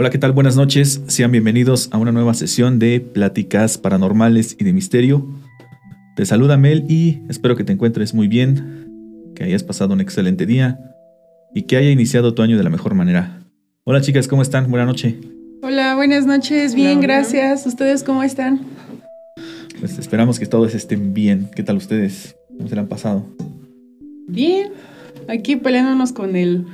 Hola, ¿qué tal? Buenas noches. Sean bienvenidos a una nueva sesión de Pláticas Paranormales y de Misterio. Te saluda Mel y espero que te encuentres muy bien, que hayas pasado un excelente día y que haya iniciado tu año de la mejor manera. Hola chicas, ¿cómo están? Buenas noches. Hola, buenas noches. Bien, gracias. ¿Ustedes cómo están? Pues esperamos que todos estén bien. ¿Qué tal ustedes? ¿Cómo se le han pasado? Bien. Aquí peleándonos con el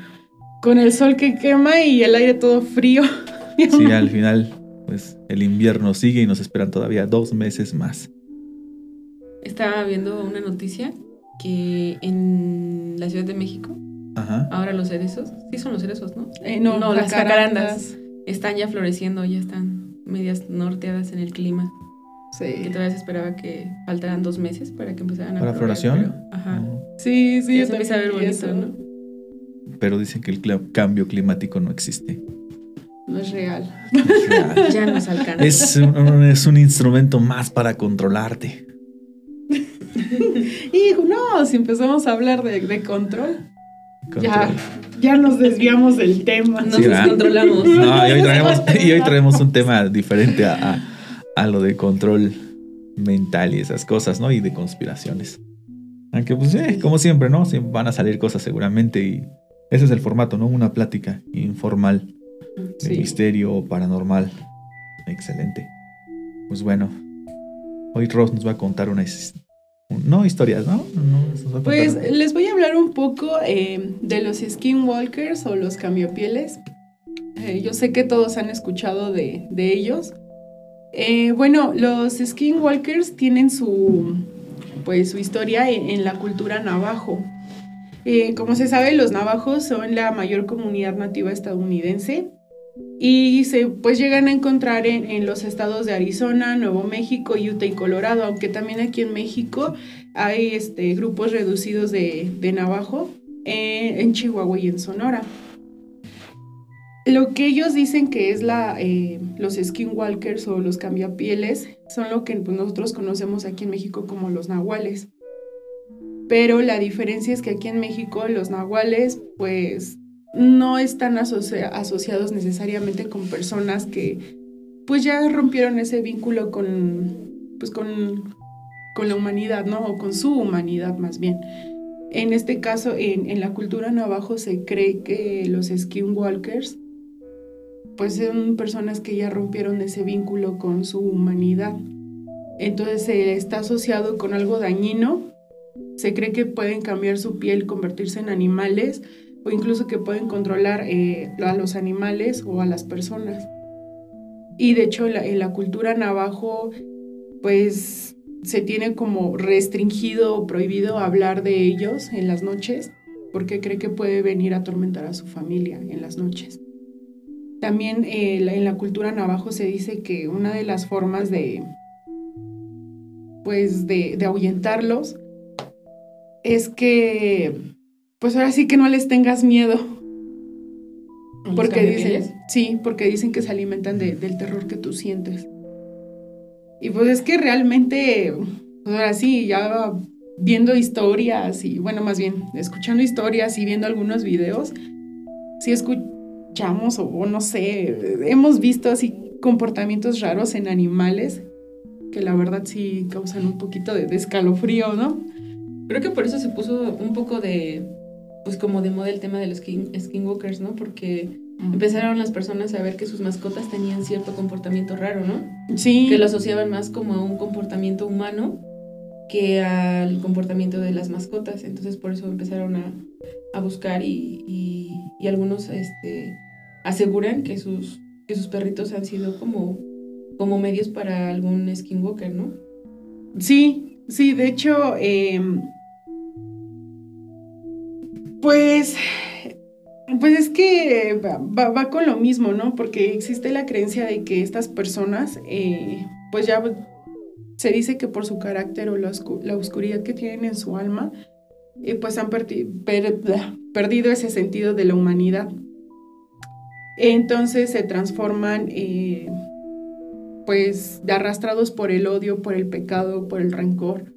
con el sol que quema y el aire todo frío. Sí, al final, pues el invierno sigue y nos esperan todavía dos meses más. Estaba viendo una noticia que en la Ciudad de México, ahora los cerezos, sí son los cerezos, ¿no? Eh, no, no, las jacarandas están ya floreciendo, ya están medias norteadas en el clima. Sí. Que todavía se esperaba que faltaran dos meses para que empezaran a ¿Para floración? ajá. Sí, sí. Ya se empieza a ver bonito, ¿no? Pero dicen que el cambio climático no existe. No es real. ya nos alcanza. Es un, es un instrumento más para controlarte. Hijo, no, si empezamos a hablar de, control, Ya, ya nos desviamos del tema. Nos descontrolamos. No, y hoy, traemos, y hoy traemos un tema diferente a, a, lo de control mental y esas cosas, ¿no? Y de conspiraciones. Aunque, pues, eh, como siempre, ¿no? Siempre van a salir cosas seguramente y ese es el formato, ¿no? Una plática informal de misterio paranormal. Excelente. Pues bueno, hoy Ross nos va a contar una... No historias, ¿no? pues les voy a hablar un poco eh, de los skinwalkers o los cambiopieles. Eh, yo sé que todos han escuchado de, ellos. Eh, bueno, los skinwalkers tienen su, pues, su historia en la cultura navajo. Eh, como se sabe, los navajos son la mayor comunidad nativa estadounidense y se pues llegan a encontrar en, los estados de Arizona, Nuevo México, Utah y Colorado, aunque también aquí en México hay este, grupos reducidos de, navajo eh, en Chihuahua y en Sonora. Lo que ellos dicen que es la, eh, los skinwalkers o los cambiapieles son lo que pues, nosotros conocemos aquí en México como los nahuales pero la diferencia es que aquí en México los nahuales pues no están asociados necesariamente con personas que pues ya rompieron ese vínculo con pues con, con la humanidad, ¿no? O con su humanidad más bien. En este caso, en, en la cultura navajo se cree que los skinwalkers pues son personas que ya rompieron ese vínculo con su humanidad. Entonces está asociado con algo dañino se cree que pueden cambiar su piel, convertirse en animales o incluso que pueden controlar eh, a los animales o a las personas. Y de hecho en la, cultura navajo pues se tiene como restringido o prohibido hablar de ellos en las noches porque cree que puede venir a atormentar a su familia en las noches. También eh, en la cultura navajo se dice que una de las formas de pues de, de ahuyentarlos es que, pues ahora sí que no les tengas miedo. Porque dicen, sí, porque dicen que se alimentan del terror que tú sientes. Y pues es que realmente, pues ahora sí, ya viendo historias y, bueno, más bien, escuchando historias y viendo algunos videos, sí escuchamos o, no sé, hemos visto así comportamientos raros en animales que la verdad sí causan un poquito de, de escalofrío, ¿no? Creo que por eso se puso un poco de, pues como de moda el tema de los skinwalkers, ¿no? Porque empezaron las personas a ver que sus mascotas tenían cierto comportamiento raro, ¿no? Sí. Que lo asociaban más como a un comportamiento humano que al comportamiento de las mascotas. Entonces por eso empezaron a, a buscar y, y, y, algunos este, aseguran que sus, que sus perritos han sido como, como medios para algún skinwalker, ¿no? Sí, sí, de hecho... Eh pues, pues es que va, con lo mismo, ¿no? Porque existe la creencia de que estas personas, eh, pues ya se dice que por su carácter o la, oscuridad que tienen en su alma, eh, pues han perdido ese sentido de la humanidad. Entonces se transforman, eh, pues, arrastrados por el odio, por el pecado, por el rencor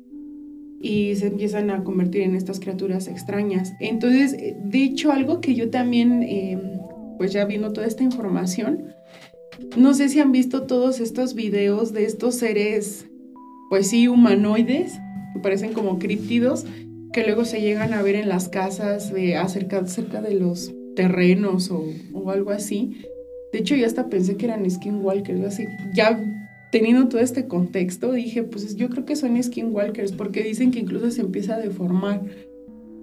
y se empiezan a convertir en estas criaturas extrañas. Entonces, de hecho, algo que yo también, em, pues ya viendo toda esta información, No sé si han visto todos estos videos de estos seres, pues sí, humanoides, que parecen como críptidos, que luego se llegan a ver en las casas de acerca, cerca de los terrenos o, o algo así. De hecho, yo hasta pensé que eran skinwalkers, así. Ya teniendo todo este contexto, dije, pues yo creo que son skinwalkers, porque dicen que incluso se empieza a deformar.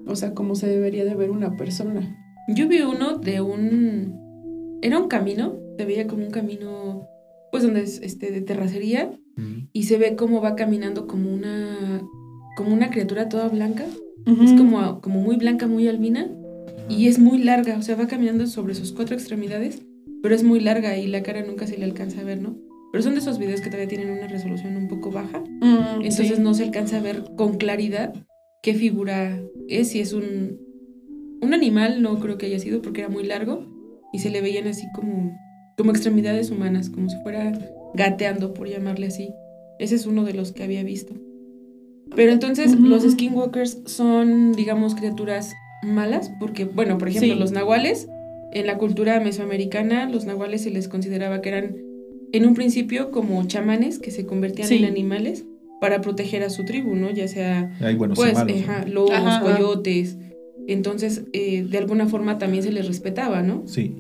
O sea, como se debería de ver una persona. Yo vi uno de un... Era un camino, se veía como un camino, pues donde es este, de terracería, Ujú. y se ve cómo va caminando como una, como una criatura toda blanca. Es como, como muy blanca, muy albina, y es muy larga, o sea, va caminando sobre sus cuatro extremidades, pero es muy larga y la cara nunca se le alcanza a ver, ¿no? Pero son de esos videos que todavía tienen una resolución un poco baja, Mm, entonces sí. no se alcanza a ver con claridad qué figura es, si es un, un animal, no creo que haya sido porque era muy largo y se le veían así como, como extremidades humanas, como si fuera gateando, por llamarle así. Ese es uno de los que había visto. Pero entonces los skinwalkers son, digamos, criaturas malas, porque, bueno, por ejemplo, Sí. los nahuales, en la cultura mesoamericana, los nahuales se les consideraba que eran, en un principio, como chamanes que se convertían Sí. en animales para proteger a su tribu, ¿no? Ya sea, Hay buenos pues, malos. ajá, lobos, ajá. coyotes. Entonces, eh, de alguna forma también se les respetaba, ¿no? Sí.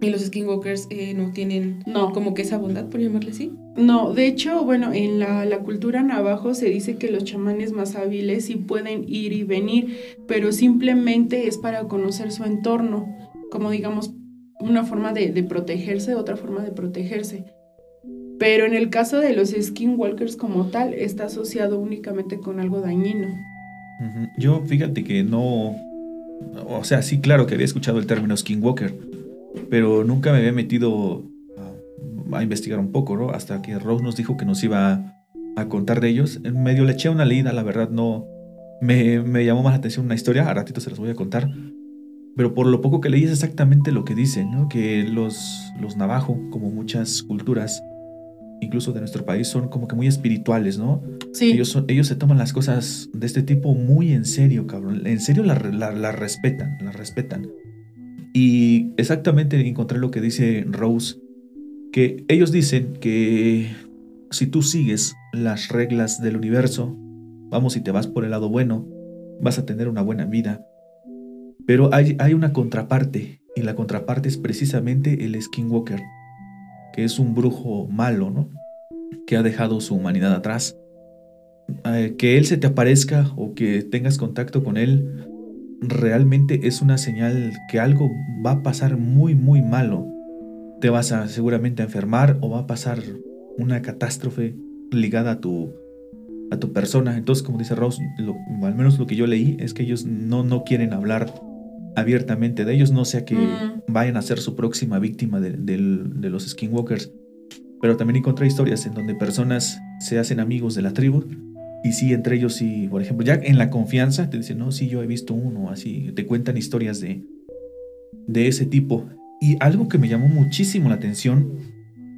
Y los skinwalkers eh, no tienen No. como que esa bondad, por llamarle así. No, de hecho, bueno, en la, la cultura navajo se dice que los chamanes más hábiles sí pueden ir y venir, pero simplemente es para conocer su entorno, como digamos, una forma de, de protegerse, otra forma de protegerse. Pero en el caso de los skinwalkers como tal, está asociado únicamente con algo dañino. Yo, fíjate que no. O sea, sí, claro que había escuchado el término skinwalker, pero nunca me había metido a, investigar un poco, ¿no? Hasta que Rose nos dijo que nos iba a, a contar de ellos. En medio le eché una leída, la verdad no. Me, me llamó más la atención una historia, a ratito se las voy a contar. Pero por lo poco que leí es exactamente lo que dicen, ¿no? Que los, los navajo, como muchas culturas, incluso de nuestro país, son como que muy espirituales, ¿no? Sí. Ellos, son- ellos se toman las cosas de este tipo muy en serio, cabrón. En serio las la, la respetan, las respetan. Y exactamente encontré lo que dice Rose, que ellos dicen que si tú sigues las reglas del universo, vamos, si te vas por el lado bueno, vas a tener una buena vida. Pero hay, hay una contraparte, y la contraparte es precisamente el Skinwalker, que es un brujo malo, ¿no? Que ha dejado su humanidad atrás eh, que él se te aparezca o que tengas contacto con él realmente es una señal que algo va a pasar muy muy malo. Te vas a seguramente a enfermar o va a pasar una catástrofe ligada a tu a tu persona. Entonces, como dice Rose, lo- al menos lo que yo leí es que ellos no no quieren hablar abiertamente de ellos, no sea que Mm. vayan a ser su próxima víctima de, los skinwalkers. Pero también encontré historias en donde personas se hacen amigos de la tribu y sí, entre ellos sí, por ejemplo, ya en la confianza te dicen, no, sí, yo he visto uno, así, te cuentan historias de, de ese tipo. Y algo que me llamó muchísimo la atención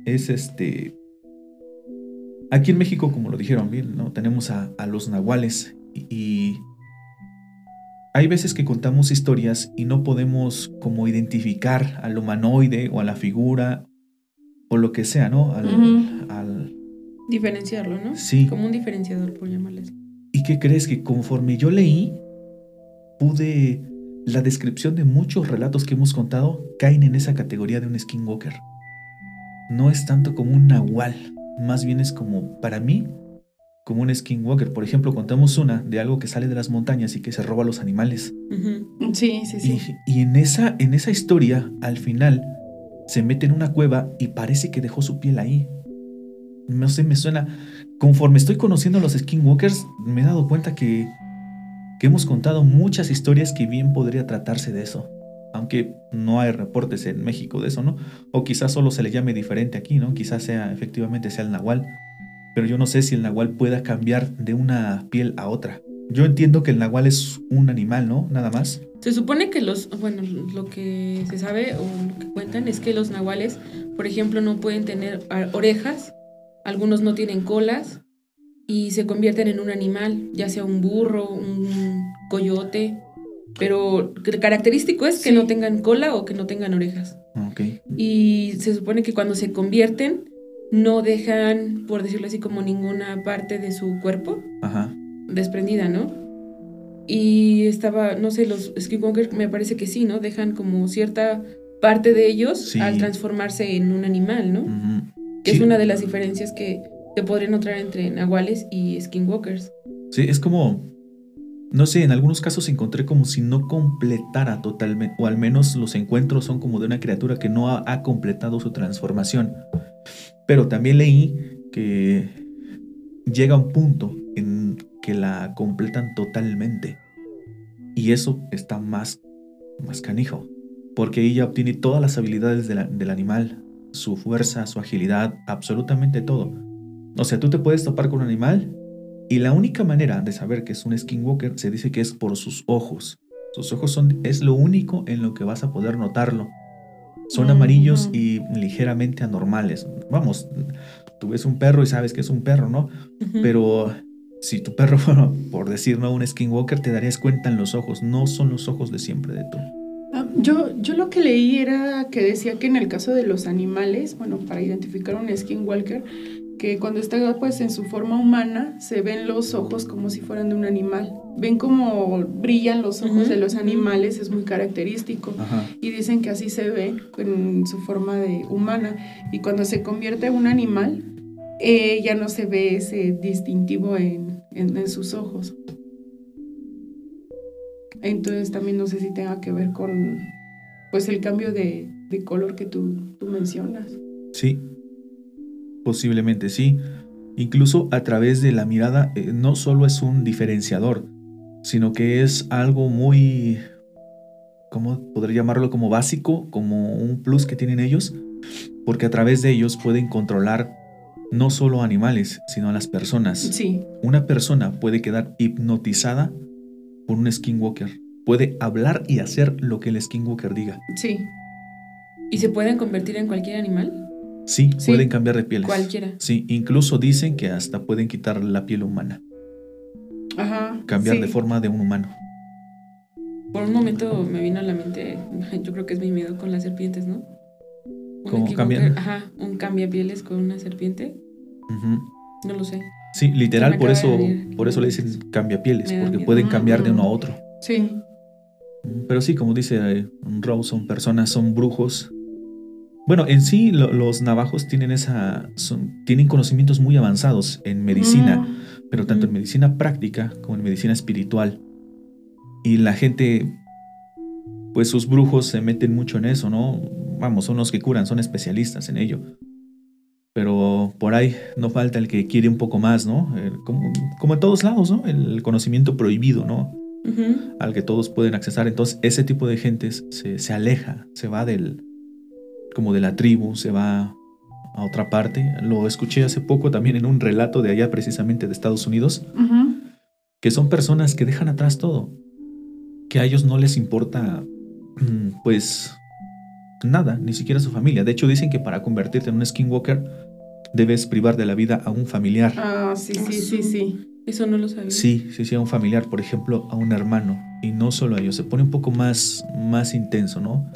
es este... Aquí en México, como lo dijeron bien, ¿no? Tenemos a, a los nahuales y, y hay veces que contamos historias y no podemos como identificar al humanoide o a la figura o lo que sea, ¿no? Al, Diferenciarlo, ¿no? sí. Como un diferenciador, por llamarle así. ¿Y qué crees? Que conforme yo leí, pude... La descripción de muchos relatos que hemos contado caen en esa categoría de un skinwalker. No es tanto como un nahual, más bien es como, para mí, como un skinwalker. Por ejemplo, contamos una de algo que sale de las montañas y que se roba a los animales. Sí, sí, sí. Y, y en, esa, en esa historia, al final, se mete en una cueva y parece que dejó su piel ahí. No sé, me suena. Conforme estoy conociendo a los skinwalkers, me he dado cuenta que, que hemos contado muchas historias que bien podría tratarse de eso. Aunque no hay reportes en México de eso, ¿no? O quizás solo se le llame diferente aquí, ¿no? Quizás sea, efectivamente, sea el nahual. Pero yo no sé si el nahual pueda cambiar de una piel a otra. Yo entiendo que el nahual es un animal, ¿no? Nada más. Se supone que los, bueno, lo que se sabe o lo que cuentan es que los nahuales, por ejemplo, no pueden tener orejas, algunos no tienen colas y se convierten en un animal, ya sea un burro, un coyote, pero el característico es que Sí. no tengan cola o que no tengan orejas. Ok. Y se supone que cuando se convierten, no dejan, por decirlo así, como ninguna parte de su cuerpo Ajá. desprendida, ¿no? Y estaba, no sé, los Skinwalker me parece que sí, ¿no? Dejan como cierta parte de ellos Sí. al transformarse en un animal, ¿no? Que Sí. es una de las diferencias que se podrían notar entre nahuales y skinwalkers. Sí, es como, no sé, en algunos casos encontré como si no completara totalmente, o al menos los encuentros son como de una criatura que no ha, ha completado su transformación. Pero también leí que llega un punto en que la completan totalmente. Y eso está más, más canijo, porque ella obtiene todas las habilidades del animal, su fuerza, su agilidad, absolutamente todo. O sea, tú te puedes topar con un animal y la única manera de saber que es un skinwalker se dice que es por sus ojos. Sus ojos son es lo único en lo que vas a poder notarlo. Son amarillos Ujú. y ligeramente anormales. Vamos, tú ves un perro y sabes que es un perro, ¿no? Pero si tu perro fuera, por decir, no un skinwalker, te darías cuenta en los ojos. No son los ojos de siempre de tú. Ah, Yo, yo lo que leí era que decía que en el caso de los animales, bueno, para identificar un skinwalker, que cuando está pues en su forma humana se ven los ojos como si fueran de un animal. Ven como brillan los ojos de los animales, es muy característico. Ajá. Y dicen que así se ve en su forma de humana. Y cuando se convierte en un animal, eh, ya no se ve ese distintivo en, en- en sus ojos. Entonces también no sé si tenga que ver con pues el cambio de, de color que tú, tú mencionas. Sí, posiblemente sí. Incluso a través de la mirada eh, no solo es un diferenciador, sino que es algo muy, ¿cómo podría llamarlo? Como básico, como un plus que tienen ellos, porque a través de ellos pueden controlar no solo animales, sino a las personas. Sí, Una persona puede quedar hipnotizada por un skinwalker. Puede hablar y hacer lo que el skinwalker diga. sí. ¿Y se pueden convertir en cualquier animal? Sí, Sí. pueden cambiar de pieles. Cualquiera. Sí, incluso dicen que hasta pueden quitar la piel humana, Ajá. cambiar sí. de forma de un humano. Por un momento me vino a la mente, yo creo que es mi miedo con las serpientes, ¿no? ¿Cómo cambian? Ajá, un cambia pieles con una serpiente. No lo sé. Sí, literal, por eso, por eso le dicen cambia pieles, porque miedo. pueden cambiar de uno a otro. Sí. Pero sí, como dice eh, Rose, son personas, son brujos. Bueno, en sí lo- los navajos tienen esa, son- tienen conocimientos muy avanzados en medicina. Mm, pero tanto en medicina práctica como en medicina espiritual. Y la gente, pues sus brujos se meten mucho en eso, ¿no? Vamos, son los que curan, son especialistas en ello. Pero por ahí no falta el que quiere un poco más, ¿no? Eh, como, como en todos lados, ¿no? El conocimiento prohibido, ¿no? Al que todos pueden accesar. Entonces, ese tipo de gente se, se aleja, se va del, como de la tribu, se va a otra parte. Lo escuché hace poco también en un relato de allá, precisamente de Estados Unidos, que son personas que dejan atrás todo, que a ellos no les importa, mm, pues, nada, ni siquiera su familia. De hecho, dicen que para convertirte en un skinwalker debes privar de la vida a un familiar. Ah, sí, sí, sí, sí. Eso no lo sabía. Sí, sí, sí, a un familiar, por ejemplo, a un hermano. Y no solo a ellos, se pone un poco más, más intenso, ¿no?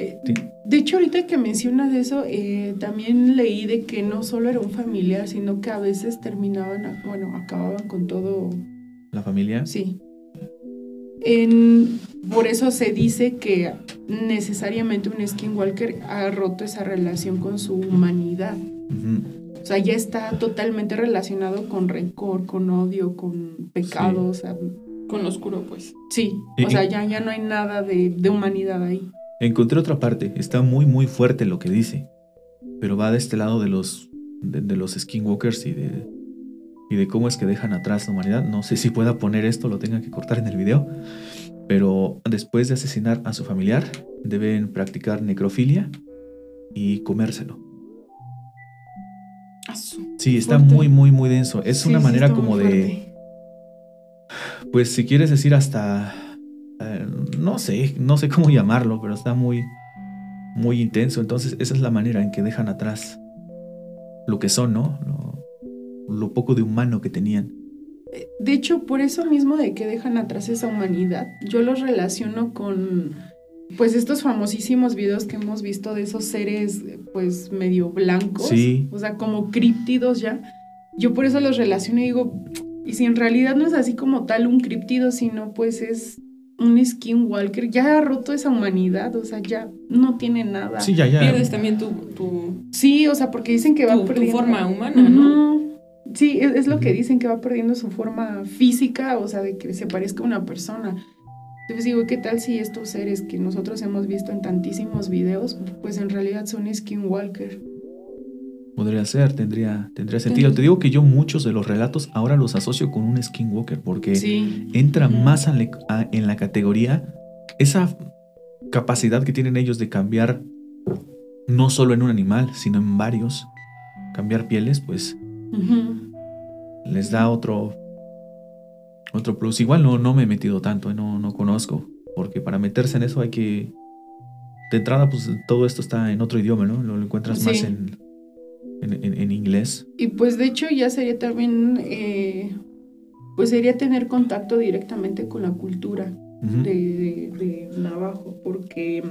Eh, Sí. De hecho, ahorita que mencionas eso, eh, también leí de que no solo era un familiar, sino que a veces terminaban, bueno, acababan con todo, La familia. sí. En- por eso se dice que necesariamente un skinwalker ha roto esa relación con su humanidad. O sea, ya está totalmente relacionado con rencor, con odio, con pecado. O sea, Con lo oscuro, pues. sí. O sea, ya, ya no hay nada de, de humanidad ahí. Encontré otra parte, está muy muy fuerte lo que dice, pero va de este lado de los de, de los skinwalkers y de y de cómo es que dejan atrás la humanidad. No sé si pueda poner esto, lo tenga que cortar en el video, pero después de asesinar a su familiar deben practicar necrofilia y comérselo. Sí, está Fuerte. muy muy muy denso. Es Sí, una manera como de pues si quieres decir hasta eh, no sé, no sé cómo llamarlo, pero está muy muy intenso. Entonces, esa es la manera en que dejan atrás lo que son, ¿no? Lo, lo poco de humano que tenían. De hecho, por eso mismo de que dejan atrás esa humanidad, yo los relaciono con pues estos famosísimos videos que hemos visto de esos seres pues medio blancos, Sí. o sea, como críptidos ya. Yo por eso los relaciono y digo, y si en realidad no es así como tal un críptido, sino pues es un skinwalker, ya ha roto esa humanidad, o sea, ya no tiene nada. Sí, ya, ya. Pierdes también tu, tu, Sí, o sea, porque dicen que va tu, tu perdiendo forma humana, ¿no? Sí, es, es lo que dicen, que va perdiendo su forma física, o sea, de que se parezca a una persona. Entonces digo, ¿qué tal si estos seres que nosotros hemos visto en tantísimos videos, pues en realidad son skinwalker? Podría ser, tendría, tendría sentido. Te digo que yo muchos de los relatos ahora los asocio con un skinwalker porque Sí. entra más a le- a- en la categoría esa capacidad que tienen ellos de cambiar no solo en un animal, sino en varios. Cambiar pieles, pues les da otro otro plus. Igual no, no me he metido tanto, eh, no, no conozco, porque para meterse en eso hay que de entrada, pues todo esto está en otro idioma, ¿no? Lo, encuentras más en, en, en- en inglés. Y pues de hecho ya sería también, eh, pues sería tener contacto directamente con la cultura. De, de- de Navajo, porque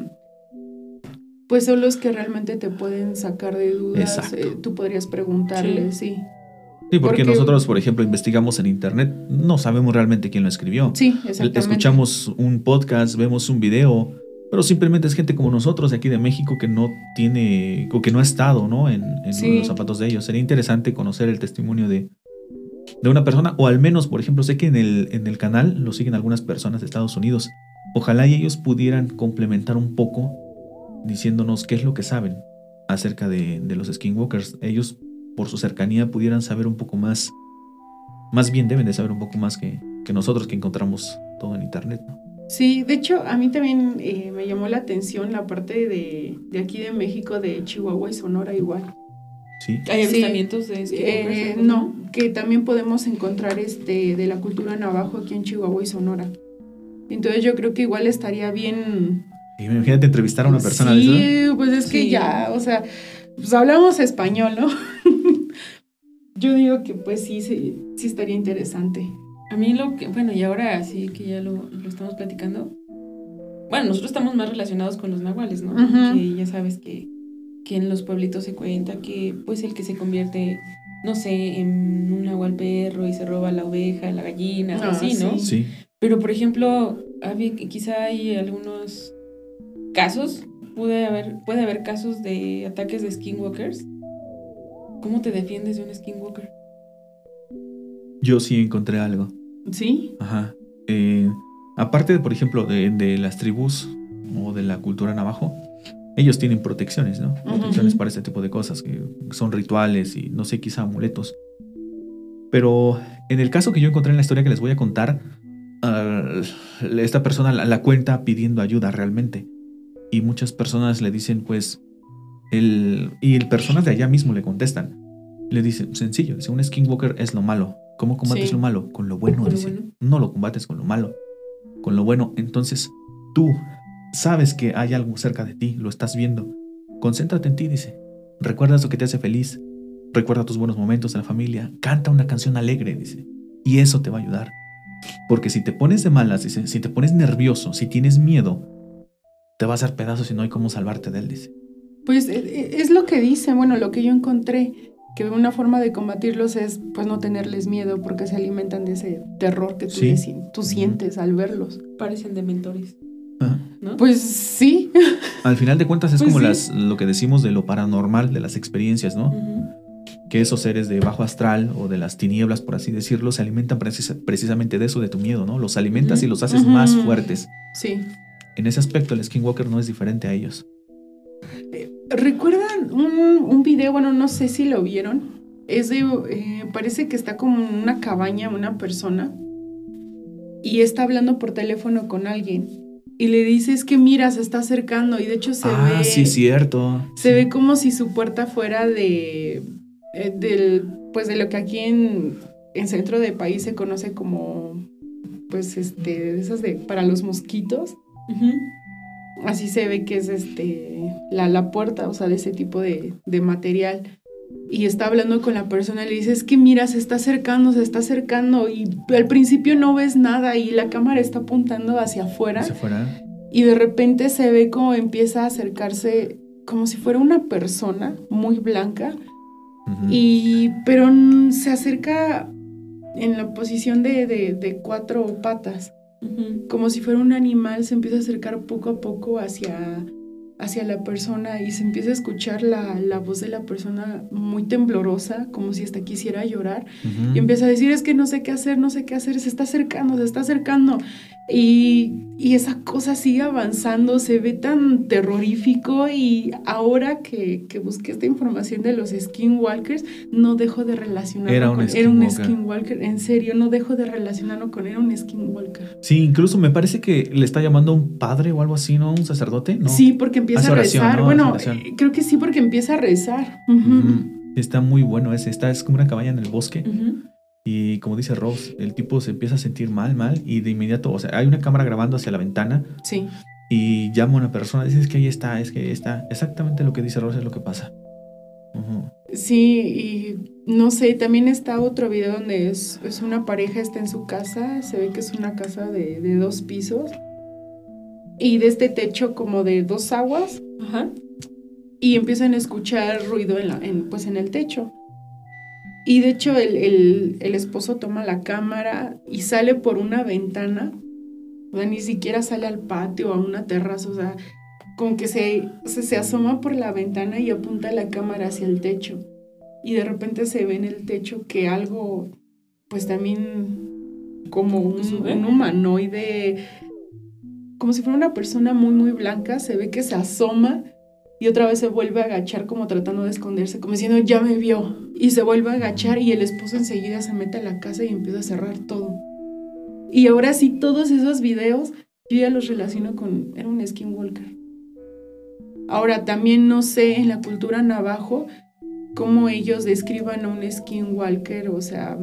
pues son los que realmente te pueden sacar de dudas. Eh, tú podrías preguntarles, sí. Sí, porque, Porque- nosotros, por ejemplo, investigamos en internet, no sabemos realmente quién lo escribió. Sí, exactamente. Escuchamos un podcast, vemos un video, pero simplemente es gente como nosotros de aquí de México que no tiene, o que no ha estado, ¿no? En, en Sí. los zapatos de ellos. Sería interesante conocer el testimonio de, de una persona, o al menos, por ejemplo, sé que en el, en el canal lo siguen algunas personas de Estados Unidos. Ojalá y ellos pudieran complementar un poco diciéndonos qué es lo que saben acerca de, de los skinwalkers. Ellos, por su cercanía, pudieran saber un poco más. Más bien deben de saber un poco más que, que nosotros que encontramos todo en internet. ¿no? Sí, de hecho, a mí también eh, me llamó la atención la parte de, de aquí de México, de Chihuahua y Sonora igual. Sí. ¿Hay Sí. avistamientos de Eh, skinwalkers? no, que también podemos encontrar este de la cultura navajo aquí en Chihuahua y Sonora. Entonces yo creo que igual estaría bien Imagínate entrevistar a una persona de Sí, eso. pues es que Sí. ya, o sea, pues hablamos español, ¿no? Yo digo que pues sí, sí, sí estaría interesante. A mí lo que, bueno, y ahora sí que ya lo, lo estamos platicando. Bueno, nosotros estamos más relacionados con los nahuales, ¿no? Que ya sabes que, que en los pueblitos se cuenta que pues el que se convierte, no sé, en un nahual perro y se roba la oveja, la gallina, o Ah, así, ¿no? sí. Sí. Pero por ejemplo, había, quizá hay algunos casos, puede haber, puede haber casos de ataques de skinwalkers. ¿Cómo te defiendes de un skinwalker? Yo sí encontré algo. ¿Sí? Ajá. Eh, aparte, por ejemplo, de, de las tribus o de la cultura navajo, ellos tienen protecciones, ¿no? Protecciones para este tipo de cosas, que son rituales y no sé, quizá amuletos. Pero en el caso que yo encontré en la historia que les voy a contar, ah, esta persona la, la cuenta pidiendo ayuda realmente. Y muchas personas le dicen, pues, el, y el personas de allá mismo le contestan. Le dicen, sencillo, dice, un skinwalker es lo malo. ¿Cómo combates Sí. lo malo? Con lo bueno, Con lo dice. bueno. No lo combates con lo malo, con lo bueno. Entonces, tú sabes que hay algo cerca de ti, lo estás viendo. Concéntrate en ti, dice. Recuerda lo que te hace feliz. Recuerda tus buenos momentos en la familia. Canta una canción alegre, dice. Y eso te va a ayudar. Porque si te pones de malas, dice, si te pones nervioso, si tienes miedo, te va a hacer pedazos y no hay cómo salvarte de él, dice. Pues eh, eh, es lo que dice, bueno, lo que yo encontré, que una forma de combatirlos es pues no tenerles miedo porque se alimentan de ese terror que tú, Sí. les- tú sientes al verlos. Parecen dementores, Ajá. ¿no? Pues sí, Al final de cuentas es Pues como sí. las, lo que decimos de lo paranormal, de las experiencias, ¿no? Que esos seres de bajo astral o de las tinieblas, por así decirlo, se alimentan precisa- precisamente de eso, de tu miedo, ¿no? Los alimentas y los haces más fuertes. sí. En ese aspecto, el Skinwalker no es diferente a ellos. ¿Recuerdan un, un video? Bueno, no sé si lo vieron. Es de, eh, parece que está como en una cabaña una persona y está hablando por teléfono con alguien y le dice es que mira, se está acercando y de hecho se ah, ve... sí, cierto. Se Sí. ve como si su puerta fuera de, eh, del, pues de lo que aquí en, en centro de país se conoce como, pues este, de esas de, para los mosquitos. Así se ve que es este, la, la puerta, o sea, de ese tipo de, de material. Y está hablando con la persona y le dice, es que mira, se está acercando, se está acercando. Y al principio no ves nada y la cámara está apuntando hacia afuera. Hacia afuera. y de repente se ve como empieza a acercarse como si fuera una persona muy blanca, y pero se acerca en la posición de, de- de cuatro patas, Como si fuera un animal, se empieza a acercar poco a poco hacia, hacia la persona y se empieza a escuchar la, la voz de la persona muy temblorosa, como si hasta quisiera llorar. Y empieza a decir, es que no sé qué hacer, no sé qué hacer, se está acercando, se está acercando. Y, y esa cosa sigue avanzando, se ve tan terrorífico y ahora que, que busqué esta información de los skinwalkers, no dejo de relacionarlo Era un con... Era un skinwalker. en serio, no dejo de relacionarlo con... Era un skinwalker. Sí, incluso me parece que le está llamando a un padre o algo así, ¿no? Un sacerdote, ¿no? Sí, porque empieza a rezar. ¿no? Bueno, eh, creo que sí, porque empieza a rezar. Está muy bueno ese. Está, es como una cabaña en el bosque. Ujú. Y como dice Rose, el tipo se empieza a sentir mal, mal. Y de inmediato, o sea, hay una cámara grabando hacia la ventana. Sí. Y llama a una persona. Dice, es que ahí está, es que ahí está. Exactamente lo que dice Rose es lo que pasa. Sí, y no sé, también está otro video donde es, es una pareja, está en su casa, se ve que es una casa de, de dos pisos y de este techo como de dos aguas Ajá. y empiezan a escuchar ruido en, la, en, pues en el techo. Y de hecho el, el- el esposo toma la cámara y sale por una ventana, o sea, ni siquiera sale al patio o a una terraza, o sea, como que se, se, se asoma por la ventana y apunta la cámara hacia el techo. Y de repente se ve en el techo que algo, pues también como un, un humanoide, como si fuera una persona muy, muy blanca, se ve que se asoma y otra vez se vuelve a agachar como tratando de esconderse, como diciendo, ya me vio. Y se vuelve a agachar y el esposo enseguida se mete a la casa y empieza a cerrar todo. Y ahora sí, todos esos videos yo ya los relaciono con, era un skinwalker. Ahora también no sé en la cultura navajo cómo ellos describan a un skinwalker, o sea,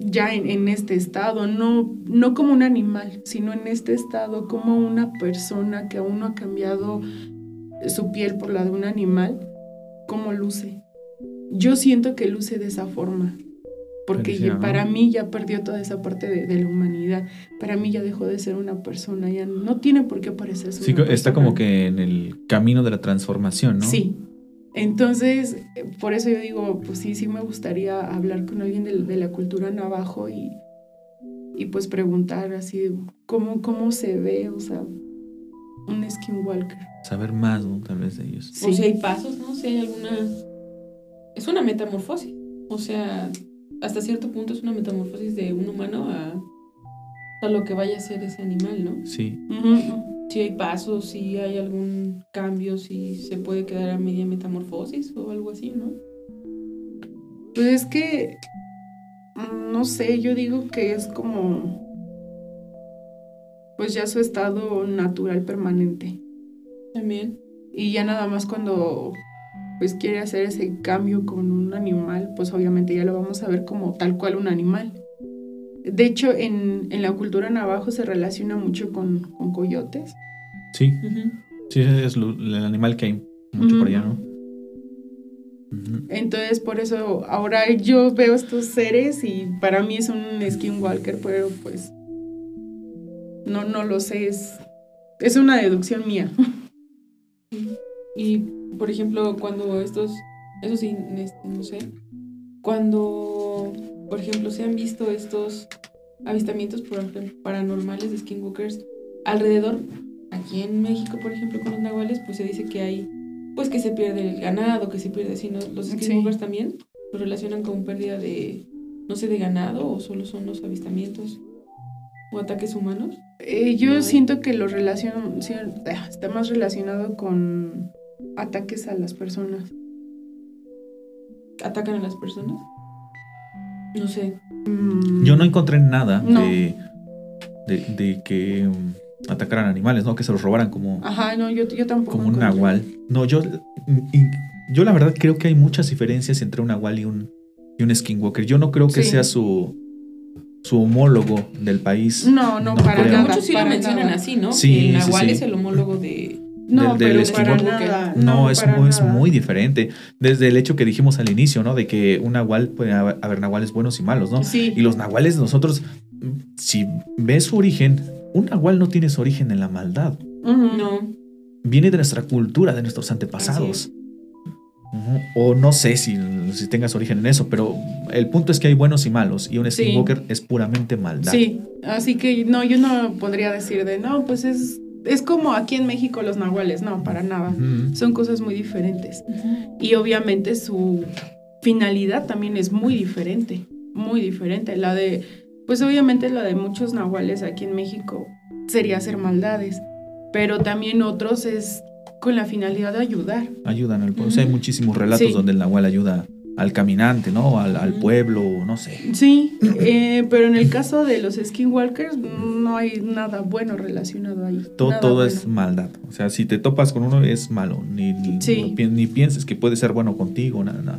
ya en, en este estado, no, no como un animal, sino en este estado como una persona que aún no ha cambiado su piel por la de un animal, cómo luce. Yo siento que luce de esa forma, porque para mí ya perdió toda esa parte de, de la humanidad. Para mí ya dejó de ser una persona, ya no tiene por qué parecerse. Sí, una está persona. como que en el camino de la transformación, ¿no? Sí. Entonces, eh, por eso yo digo, pues sí, sí me gustaría hablar con alguien de, de la cultura navajo y, y pues preguntar así, ¿cómo, ¿cómo se ve? O sea, un skinwalker. Saber más, ¿no? Tal vez de ellos. O si hay pasos, ¿no? Si hay alguna... Es una metamorfosis. O sea, hasta cierto punto es una metamorfosis de un humano a, a lo que vaya a ser ese animal, ¿no? Sí. Si hay pasos, si hay algún cambio, si se puede quedar a media metamorfosis o algo así, ¿no? Pues es que, no sé, yo digo que es como, pues ya su estado natural permanente. También. Y ya nada más cuando pues quiere hacer ese cambio con un animal, pues obviamente ya lo vamos a ver como tal cual un animal. De hecho, en, en la cultura navajo se relaciona mucho con, con coyotes. Sí. Sí, es lo- el animal que hay mucho por allá, ¿no? Entonces, por eso ahora yo veo estos seres y para mí es un skinwalker, pero pues no, no lo sé, es, es una deducción mía. Y, por ejemplo, cuando estos, eso sí, no sé, cuando, por ejemplo, se han visto estos avistamientos por ejemplo, paranormales de skinwalkers alrededor, aquí en México, por ejemplo, con los nahuales, pues se dice que hay, pues que se pierde el ganado, que se pierde, si no, los Sí. skinwalkers también lo relacionan con pérdida de, no sé, de ganado o solo son los avistamientos o ataques humanos. Eh, yo No. siento que lo relaciono, sí, ah, está más relacionado con ataques a las personas. ¿Atacan a las personas? No sé. Mm, Yo no encontré nada No. de, de, de que um, atacaran animales, ¿no? Que se los robaran como, Ajá, no, yo, yo tampoco. como un nahual. No, yo, yo la verdad creo que hay muchas diferencias entre un nahual y un, y un skinwalker. Yo no creo que Sí. sea su, su homólogo del país. No, no, No para nada. Muchos sí lo mencionan nada. así, ¿no? Sí, que el nahual sí. es el homólogo de... No, del- del pero para skinwalker. nada. No, es, para muy, es muy diferente. Desde el hecho que dijimos al inicio, ¿no? De que un nahual puede haber haber nahuales buenos y malos, ¿no? Sí. Y los nahuales, nosotros, si ves su origen, un nahual no tiene su origen en la maldad. No. Viene de nuestra cultura, de nuestros antepasados. O no sé si, si tengas origen en eso, pero el punto es que hay buenos y malos. Y un Sí. skinwalker es puramente maldad. Sí, así que no, yo no podría decir de no, pues es, es como aquí en México los nahuales, no, para nada. Son cosas muy diferentes. Y obviamente su finalidad también es muy diferente, muy diferente. La de, pues obviamente la de muchos nahuales aquí en México sería hacer maldades, pero también otros es con la finalidad de ayudar. Ayudan al pueblo. O sea, hay muchísimos relatos Sí. donde el nahual ayuda al caminante, ¿no? Al, al pueblo, no sé. Sí, eh, pero en el caso de los skinwalkers no hay nada bueno relacionado ahí. Todo, todo bueno. es maldad. O sea, si te topas con uno es malo. Ni, ni, Sí. no pi- ni pienses que puede ser bueno contigo, nada, nada.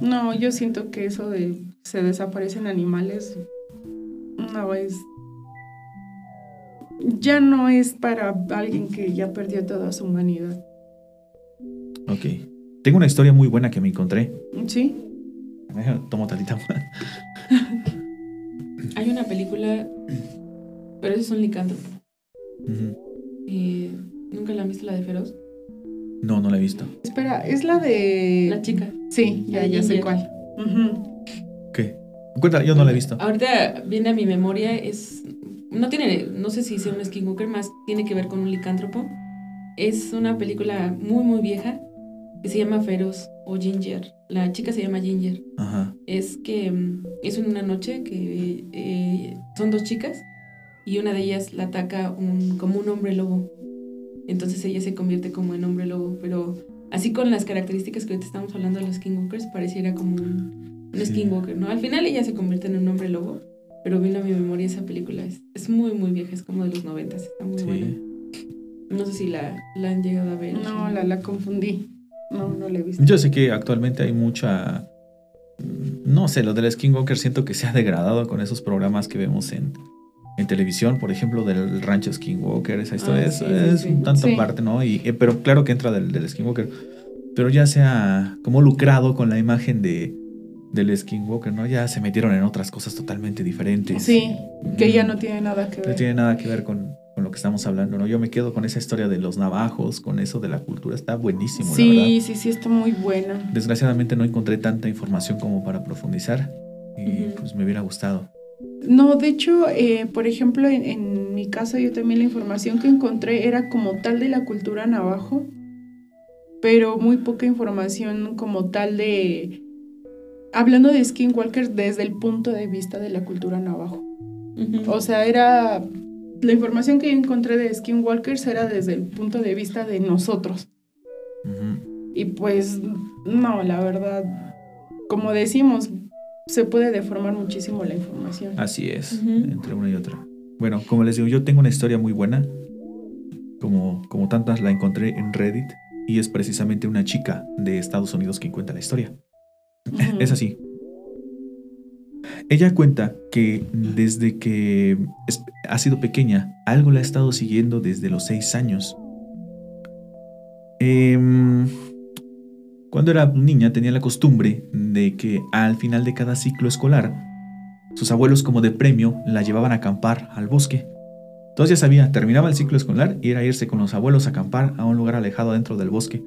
No, yo siento que eso de se desaparecen animales no es ya no es para alguien que ya perdió toda su humanidad. Ok. Tengo una historia muy buena que me encontré. Sí, Tomo tantita más. Hay una película, pero ese es un licántropo. Eh, ¿Nunca la han visto la de Feroz? No, no la he visto. espera, es la de La chica. Sí, ya, sé cuál. Ujú. ¿Qué? Cuéntala, yo no la he visto. Ahorita viene a mi memoria, es. No tiene, no sé si sea un skinwalker, más tiene que ver con un licántropo. Es una película muy, muy vieja que se llama Feroz o Ginger. La chica se llama Ginger. Ajá. Es que mm, es una noche que eh, son dos chicas y una de ellas la ataca un, como un hombre lobo. Entonces ella se convierte como en hombre lobo, pero así con las características que ahorita estamos hablando de los skinwalkers, pareciera como un, un Sí. skinwalker, ¿no? Al final ella se convierte en un hombre lobo, pero vino a mi memoria esa película. Es, es muy, muy vieja, es como de los noventas, está muy buena. No sé si la, la han llegado a ver. No, la, la confundí. No, no la he visto. Yo sé que actualmente hay mucha. No sé, lo del Skinwalker siento que se ha degradado con esos programas que vemos en, en televisión, por ejemplo, del rancho Skinwalker, esa historia Ah, es, sí, es sí. un tanto Sí. parte, ¿no? Y, eh, pero claro que entra del, del Skinwalker. Pero ya se ha como lucrado con la imagen de, del Skinwalker, ¿no? Ya se metieron en otras cosas totalmente diferentes. Sí, que ya no tiene nada que No ver. tiene nada que ver con, con lo que estamos hablando, ¿no? Yo me quedo con esa historia de los navajos, con eso de la cultura, está buenísimo, la verdad. Sí, sí, sí, está muy buena. Desgraciadamente no encontré tanta información como para profundizar y pues me hubiera gustado. No, de hecho, eh, por ejemplo, en, en mi caso yo también la información que encontré era como tal de la cultura navajo, pero muy poca información como tal de... Hablando de skinwalkers desde el punto de vista de la cultura navajo. O sea, era... La información que yo encontré de skinwalkers era desde el punto de vista de nosotros. Y pues, no, la verdad, como decimos, se puede deformar muchísimo la información. Así es, entre una y otra. Bueno, como les digo, yo tengo una historia muy buena, como, como tantas la encontré en Reddit, y es precisamente una chica de Estados Unidos quien cuenta la historia. Es así. Ella cuenta que desde que ha sido pequeña, algo la ha estado siguiendo desde los seis años. Em, cuando era niña tenía la costumbre de que al final de cada ciclo escolar, sus abuelos como de premio la llevaban a acampar al bosque. Entonces ya sabía, terminaba el ciclo escolar y era irse con los abuelos a acampar a un lugar alejado dentro del bosque.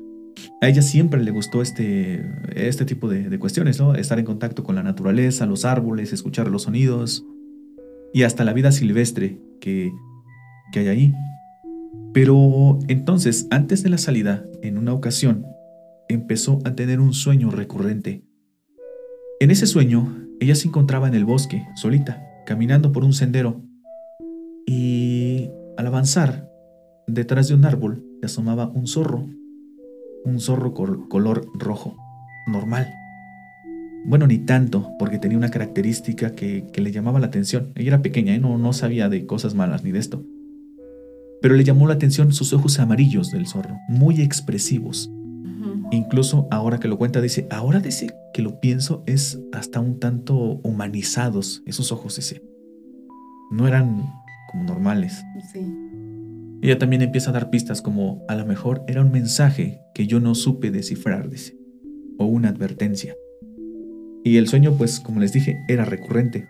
A ella siempre le gustó este, este tipo de, cuestiones, ¿no? Estar en contacto con la naturaleza, los árboles, escuchar los sonidos y hasta la vida silvestre que, que hay ahí. Pero entonces, antes de la salida, en una ocasión, empezó a tener un sueño recurrente. En ese sueño, ella se encontraba en el bosque, solita, caminando por un sendero. Y al avanzar, detrás de un árbol se asomaba un zorro. Un zorro col- color rojo, normal. Bueno, ni tanto, porque tenía una característica que, que le llamaba la atención. Ella era pequeña y no, no sabía de cosas malas ni de esto. Pero le llamó la atención sus ojos amarillos del zorro, muy expresivos. Incluso ahora que lo cuenta, dice, ahora dice que lo pienso, es hasta un tanto humanizados esos ojos, dice. No eran como normales. Sí. Ella también empieza a dar pistas como a lo mejor era un mensaje que yo no supe descifrar, dice, o una advertencia. Y el sueño, pues como les dije, era recurrente.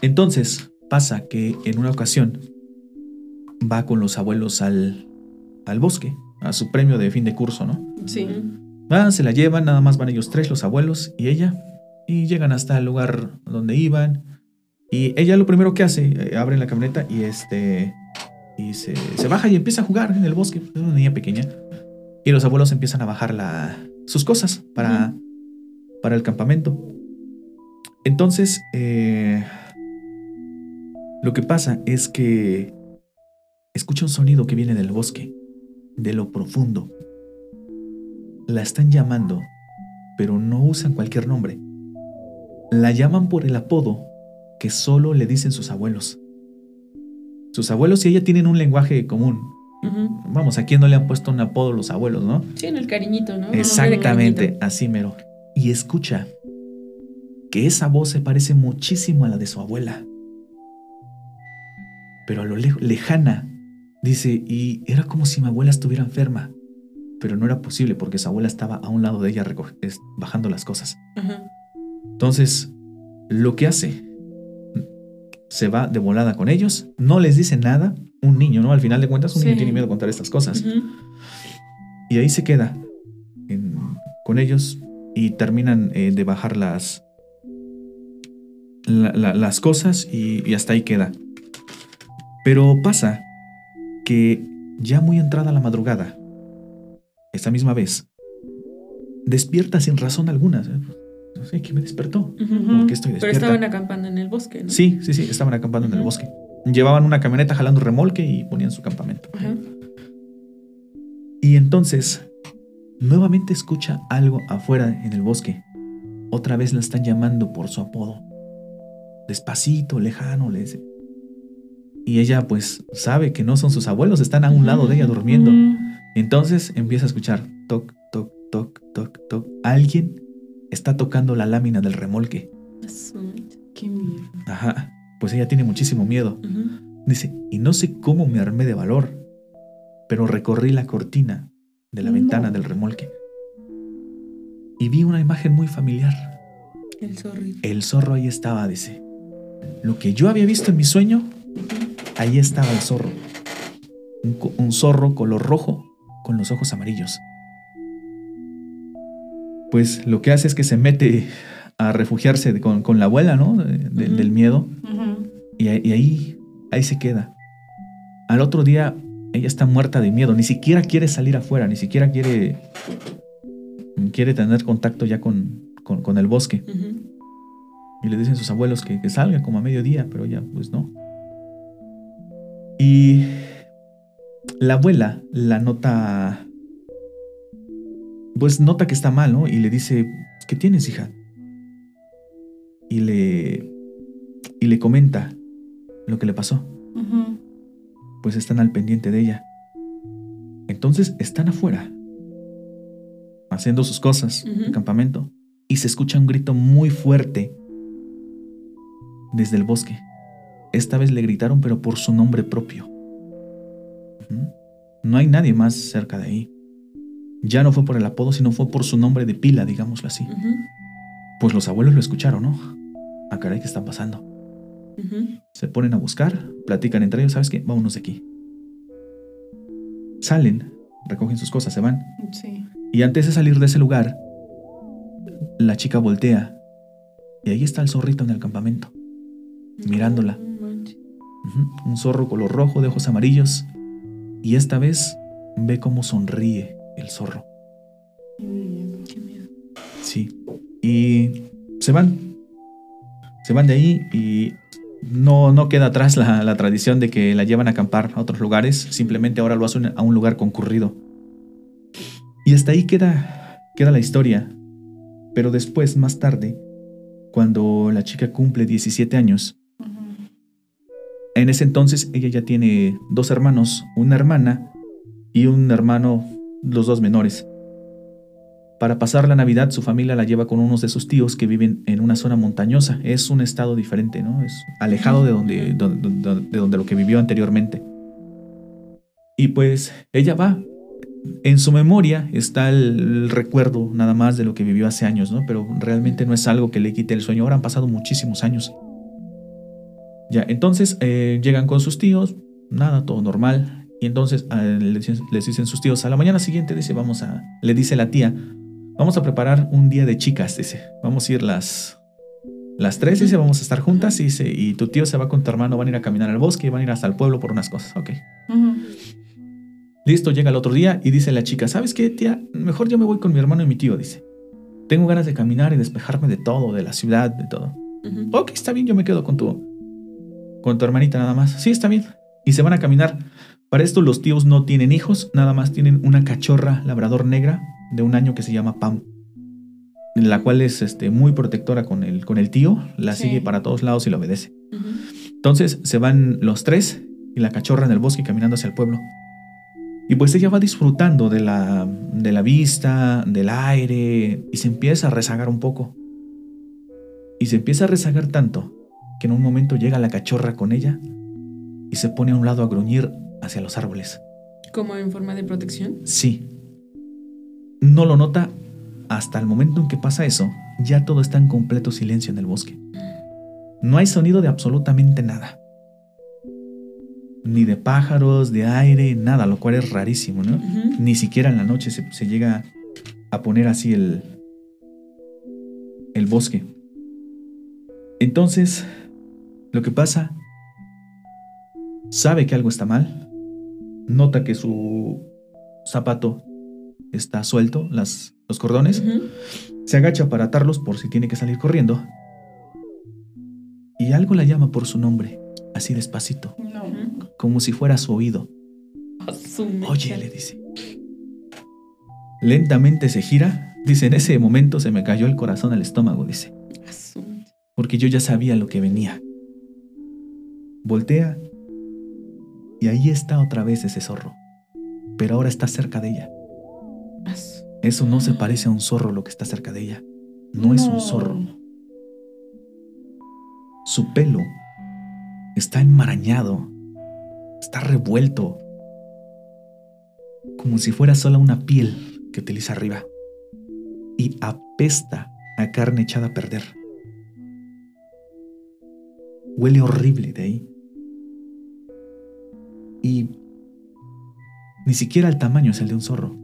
Entonces, pasa que en una ocasión va con los abuelos al, al bosque, a su premio de fin de curso, ¿no? Sí. Van, se la llevan, nada más van ellos tres, los abuelos y ella, y llegan hasta el lugar donde iban. Y ella lo primero que hace, eh, abre la camioneta y este. Y se, se baja y empieza a jugar en el bosque. Es una niña pequeña. Y los abuelos empiezan a bajar la, sus cosas para, para el campamento. Entonces, eh, lo que pasa es que escucha un sonido que viene del bosque, de lo profundo. La están llamando, pero no usan cualquier nombre. La llaman por el apodo que solo le dicen sus abuelos. Sus abuelos y ella tienen un lenguaje común. Vamos, ¿a quién no le han puesto un apodo los abuelos, no? Sí, en el cariñito, ¿no? Exactamente, cariñito. así mero. Y escucha que esa voz se parece muchísimo a la de su abuela. Pero a lo lej- lejana, dice, y era como si mi abuela estuviera enferma. Pero no era posible porque su abuela estaba a un lado de ella bajando las cosas. Entonces, lo que hace, se va de volada con ellos, no les dice nada. Un niño, ¿no? Al final de cuentas, un niño tiene miedo de contar estas cosas. Y ahí se queda en- con ellos y terminan eh, de bajar las, la- la- las cosas y, y hasta ahí queda. Pero pasa que ya muy entrada la madrugada, esa misma vez, despierta sin razón alguna. No sé qué me despertó. Ujú. ¿Por qué estoy Pero despierta? estaban acampando en el bosque, ¿no? Sí, sí, sí, estaban acampando en el bosque. Llevaban una camioneta jalando remolque y ponían su campamento. Y entonces, nuevamente escucha algo afuera en el bosque. Otra vez la están llamando por su apodo. Despacito, lejano, le dice. Y ella pues sabe que no son sus abuelos, están a un lado de ella durmiendo. Entonces empieza a escuchar toc, toc, toc, toc, toc. Alguien está tocando la lámina del remolque. Qué miedo. Ajá. Pues ella tiene muchísimo miedo. Dice, y no sé cómo me armé de valor, pero recorrí la cortina de la No. ventana del remolque y vi una imagen muy familiar. El zorrito. El zorro ahí estaba, dice. Lo que yo había visto en mi sueño, ahí estaba el zorro. Un zorro color rojo con los ojos amarillos. Pues lo que hace es que se mete a refugiarse con, con la abuela, ¿no? De-. Del miedo. Y, ahí- y ahí, ahí se queda. Al otro día, ella está muerta de miedo. Ni siquiera quiere salir afuera, ni siquiera quiere, quiere tener contacto ya con, con, con el bosque. Y le dicen sus abuelos que, que salga como a mediodía, pero ella, pues no. Y la abuela la nota, pues nota que está mal, ¿no? Y le dice, ¿qué tienes, hija? Y le, y le comenta lo que le pasó. Pues están al pendiente de ella. Entonces están afuera, haciendo sus cosas, Ujú. el campamento, y se escucha un grito muy fuerte desde el bosque. Esta vez le gritaron, pero por su nombre propio. No hay nadie más cerca de ahí. Ya no fue por el apodo, sino fue por su nombre de pila, digámoslo así. Pues los abuelos lo escucharon, ¿no? A caray, ¿qué está pasando? Se ponen a buscar, platican entre ellos, ¿sabes qué? Vámonos de aquí. Salen, recogen sus cosas, se van. Sí. Y antes de salir de ese lugar, la chica voltea. Y ahí está el zorrito en el campamento. Mirándola. Un zorro color rojo de ojos amarillos. Y esta vez ve cómo sonríe el zorro. Qué miedo. Sí. Y se van. Se van de ahí y no, no queda atrás la, la tradición de que la llevan a acampar a otros lugares. Simplemente ahora lo hacen a un lugar concurrido. Y hasta ahí queda, queda la historia. Pero después, más tarde, cuando la chica cumple 17 años, en ese entonces ella ya tiene dos hermanos, una hermana y un hermano, los dos menores. Para pasar la Navidad su familia la lleva con unos de sus tíos que viven en una zona montañosa. Es un estado diferente, ¿no? Es alejado de donde, de donde lo que vivió anteriormente. Y pues ella va. En su memoria está el, el recuerdo nada más de lo que vivió hace años, ¿no? Pero realmente no es algo que le quite el sueño. Ahora han pasado muchísimos años. Ya, entonces eh, llegan con sus tíos, nada, todo normal. Y entonces eh, les, dicen- sus tíos, a la mañana siguiente dice, vamos a, le dice la tía, vamos a preparar un día de chicas, dice, vamos a ir las, las tres, dice, vamos a estar juntas, dice, y tu tío se va con tu hermano, van a ir a caminar al bosque y van a ir hasta el pueblo por unas cosas, ok. Listo, llega el otro día y dice la chica, ¿sabes qué, tía? Mejor yo me voy con mi hermano y mi tío, dice. Tengo ganas de caminar y despejarme de todo, de la ciudad, de todo. Ujú. Ok, está bien, yo me quedo con tu, con tu hermanita nada más. Sí, está bien. Y se van a caminar. Para esto los tíos no tienen hijos, nada más tienen una cachorra labrador negra de un año que se llama Pam. La cual es este, muy protectora con el, con el tío, la Sí. sigue para todos lados y la obedece. Entonces se van los tres y la cachorra en el bosque caminando hacia el pueblo. Y pues ella va disfrutando de la, de la vista, del aire, y se empieza a rezagar un poco. Y se empieza a rezagar tanto que en un momento llega la cachorra con ella y se pone a un lado a gruñir hacia los árboles. Como en forma de protección. Sí. No lo nota hasta el momento en que pasa eso, ya todo está en completo silencio en el bosque. No hay sonido de absolutamente nada. Ni de pájaros, de aire, nada, lo cual es rarísimo, ¿no? Ni siquiera en la noche se, se llega a poner así el, el bosque. Entonces, lo que pasa, sabe que algo está mal, nota que su zapato está suelto, las, los cordones, se agacha para atarlos por si tiene que salir corriendo. Y algo la llama por su nombre, así despacito, No. Como si fuera su oído. Oye, le dice. Lentamente se gira. Dice, en ese momento se me cayó el corazón al estómago, dice, porque yo ya sabía lo que venía. Voltea y ahí está otra vez ese zorro, pero ahora está cerca de ella. Eso no se parece a un zorro lo que está cerca de ella. No, es un zorro. Su pelo está enmarañado, está revuelto, como si fuera sola una piel que utiliza arriba, y apesta a carne echada a perder. Huele horrible de ahí. Y ni siquiera el tamaño es el de un zorro.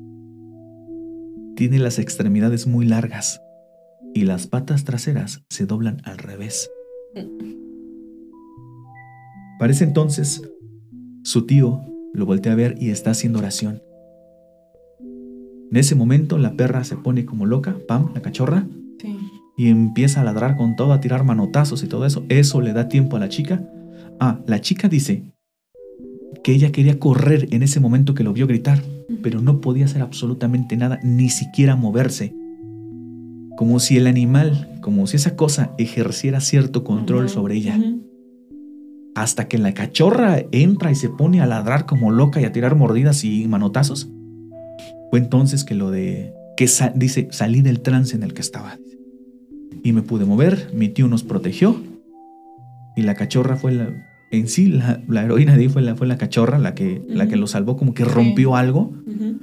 Tiene las extremidades muy largas y las patas traseras se doblan al revés. Parece entonces, su tío lo voltea a ver y está haciendo oración. En ese momento la perra se pone como loca, Pam, la cachorra, Sí. y empieza a ladrar con todo, a tirar manotazos y todo eso. Eso le da tiempo a la chica. Ah, la chica dice que ella quería correr en ese momento que lo vio gritar, pero no podía hacer absolutamente nada, ni siquiera moverse. Como si el animal, como si esa cosa ejerciera cierto control sobre ella. Hasta que la cachorra entra y se pone a ladrar como loca y a tirar mordidas y manotazos. Fue entonces que lo de... que sa- dice, salí del trance en el que estaba. Y me pude mover, mi tío nos protegió. Y la cachorra fue la... En sí, la, la heroína de ahí fue la, fue la cachorra la que, la que lo salvó, como que rompió algo. Ujú.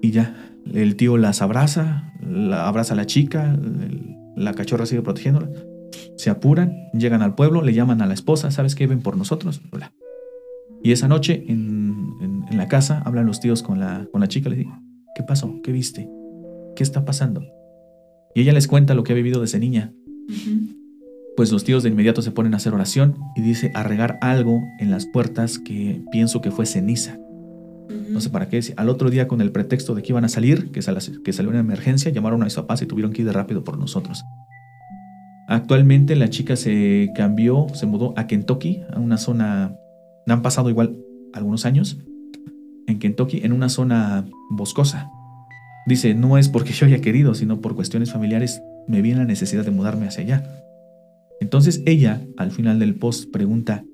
Y ya, el tío las abraza, la abraza a la chica, el- la cachorra sigue protegiéndola. Se apuran, llegan al pueblo, le llaman a la esposa, ¿sabes qué? Ven por nosotros. Hola. Y esa noche en, en- en la casa hablan los tíos con la, con la chica, le dicen, ¿qué pasó? ¿Qué viste? ¿Qué está pasando? Y ella les cuenta lo que ha vivido desde niña. Ujú. Pues los tíos de inmediato se ponen a hacer oración y dice a regar algo en las puertas que pienso que fue ceniza. No sé para qué. Al otro día, con el pretexto de que iban a salir, que, sal- que salió una emergencia, llamaron a mis papás y tuvieron que ir de rápido por nosotros. Actualmente la chica se cambió, se mudó a Kentucky, a una zona, han pasado igual algunos años, en Kentucky, en una zona boscosa. Dice, no es porque yo haya querido, sino por cuestiones familiares me vi en la necesidad de mudarme hacia allá. Entonces ella, al final del post, pregunta,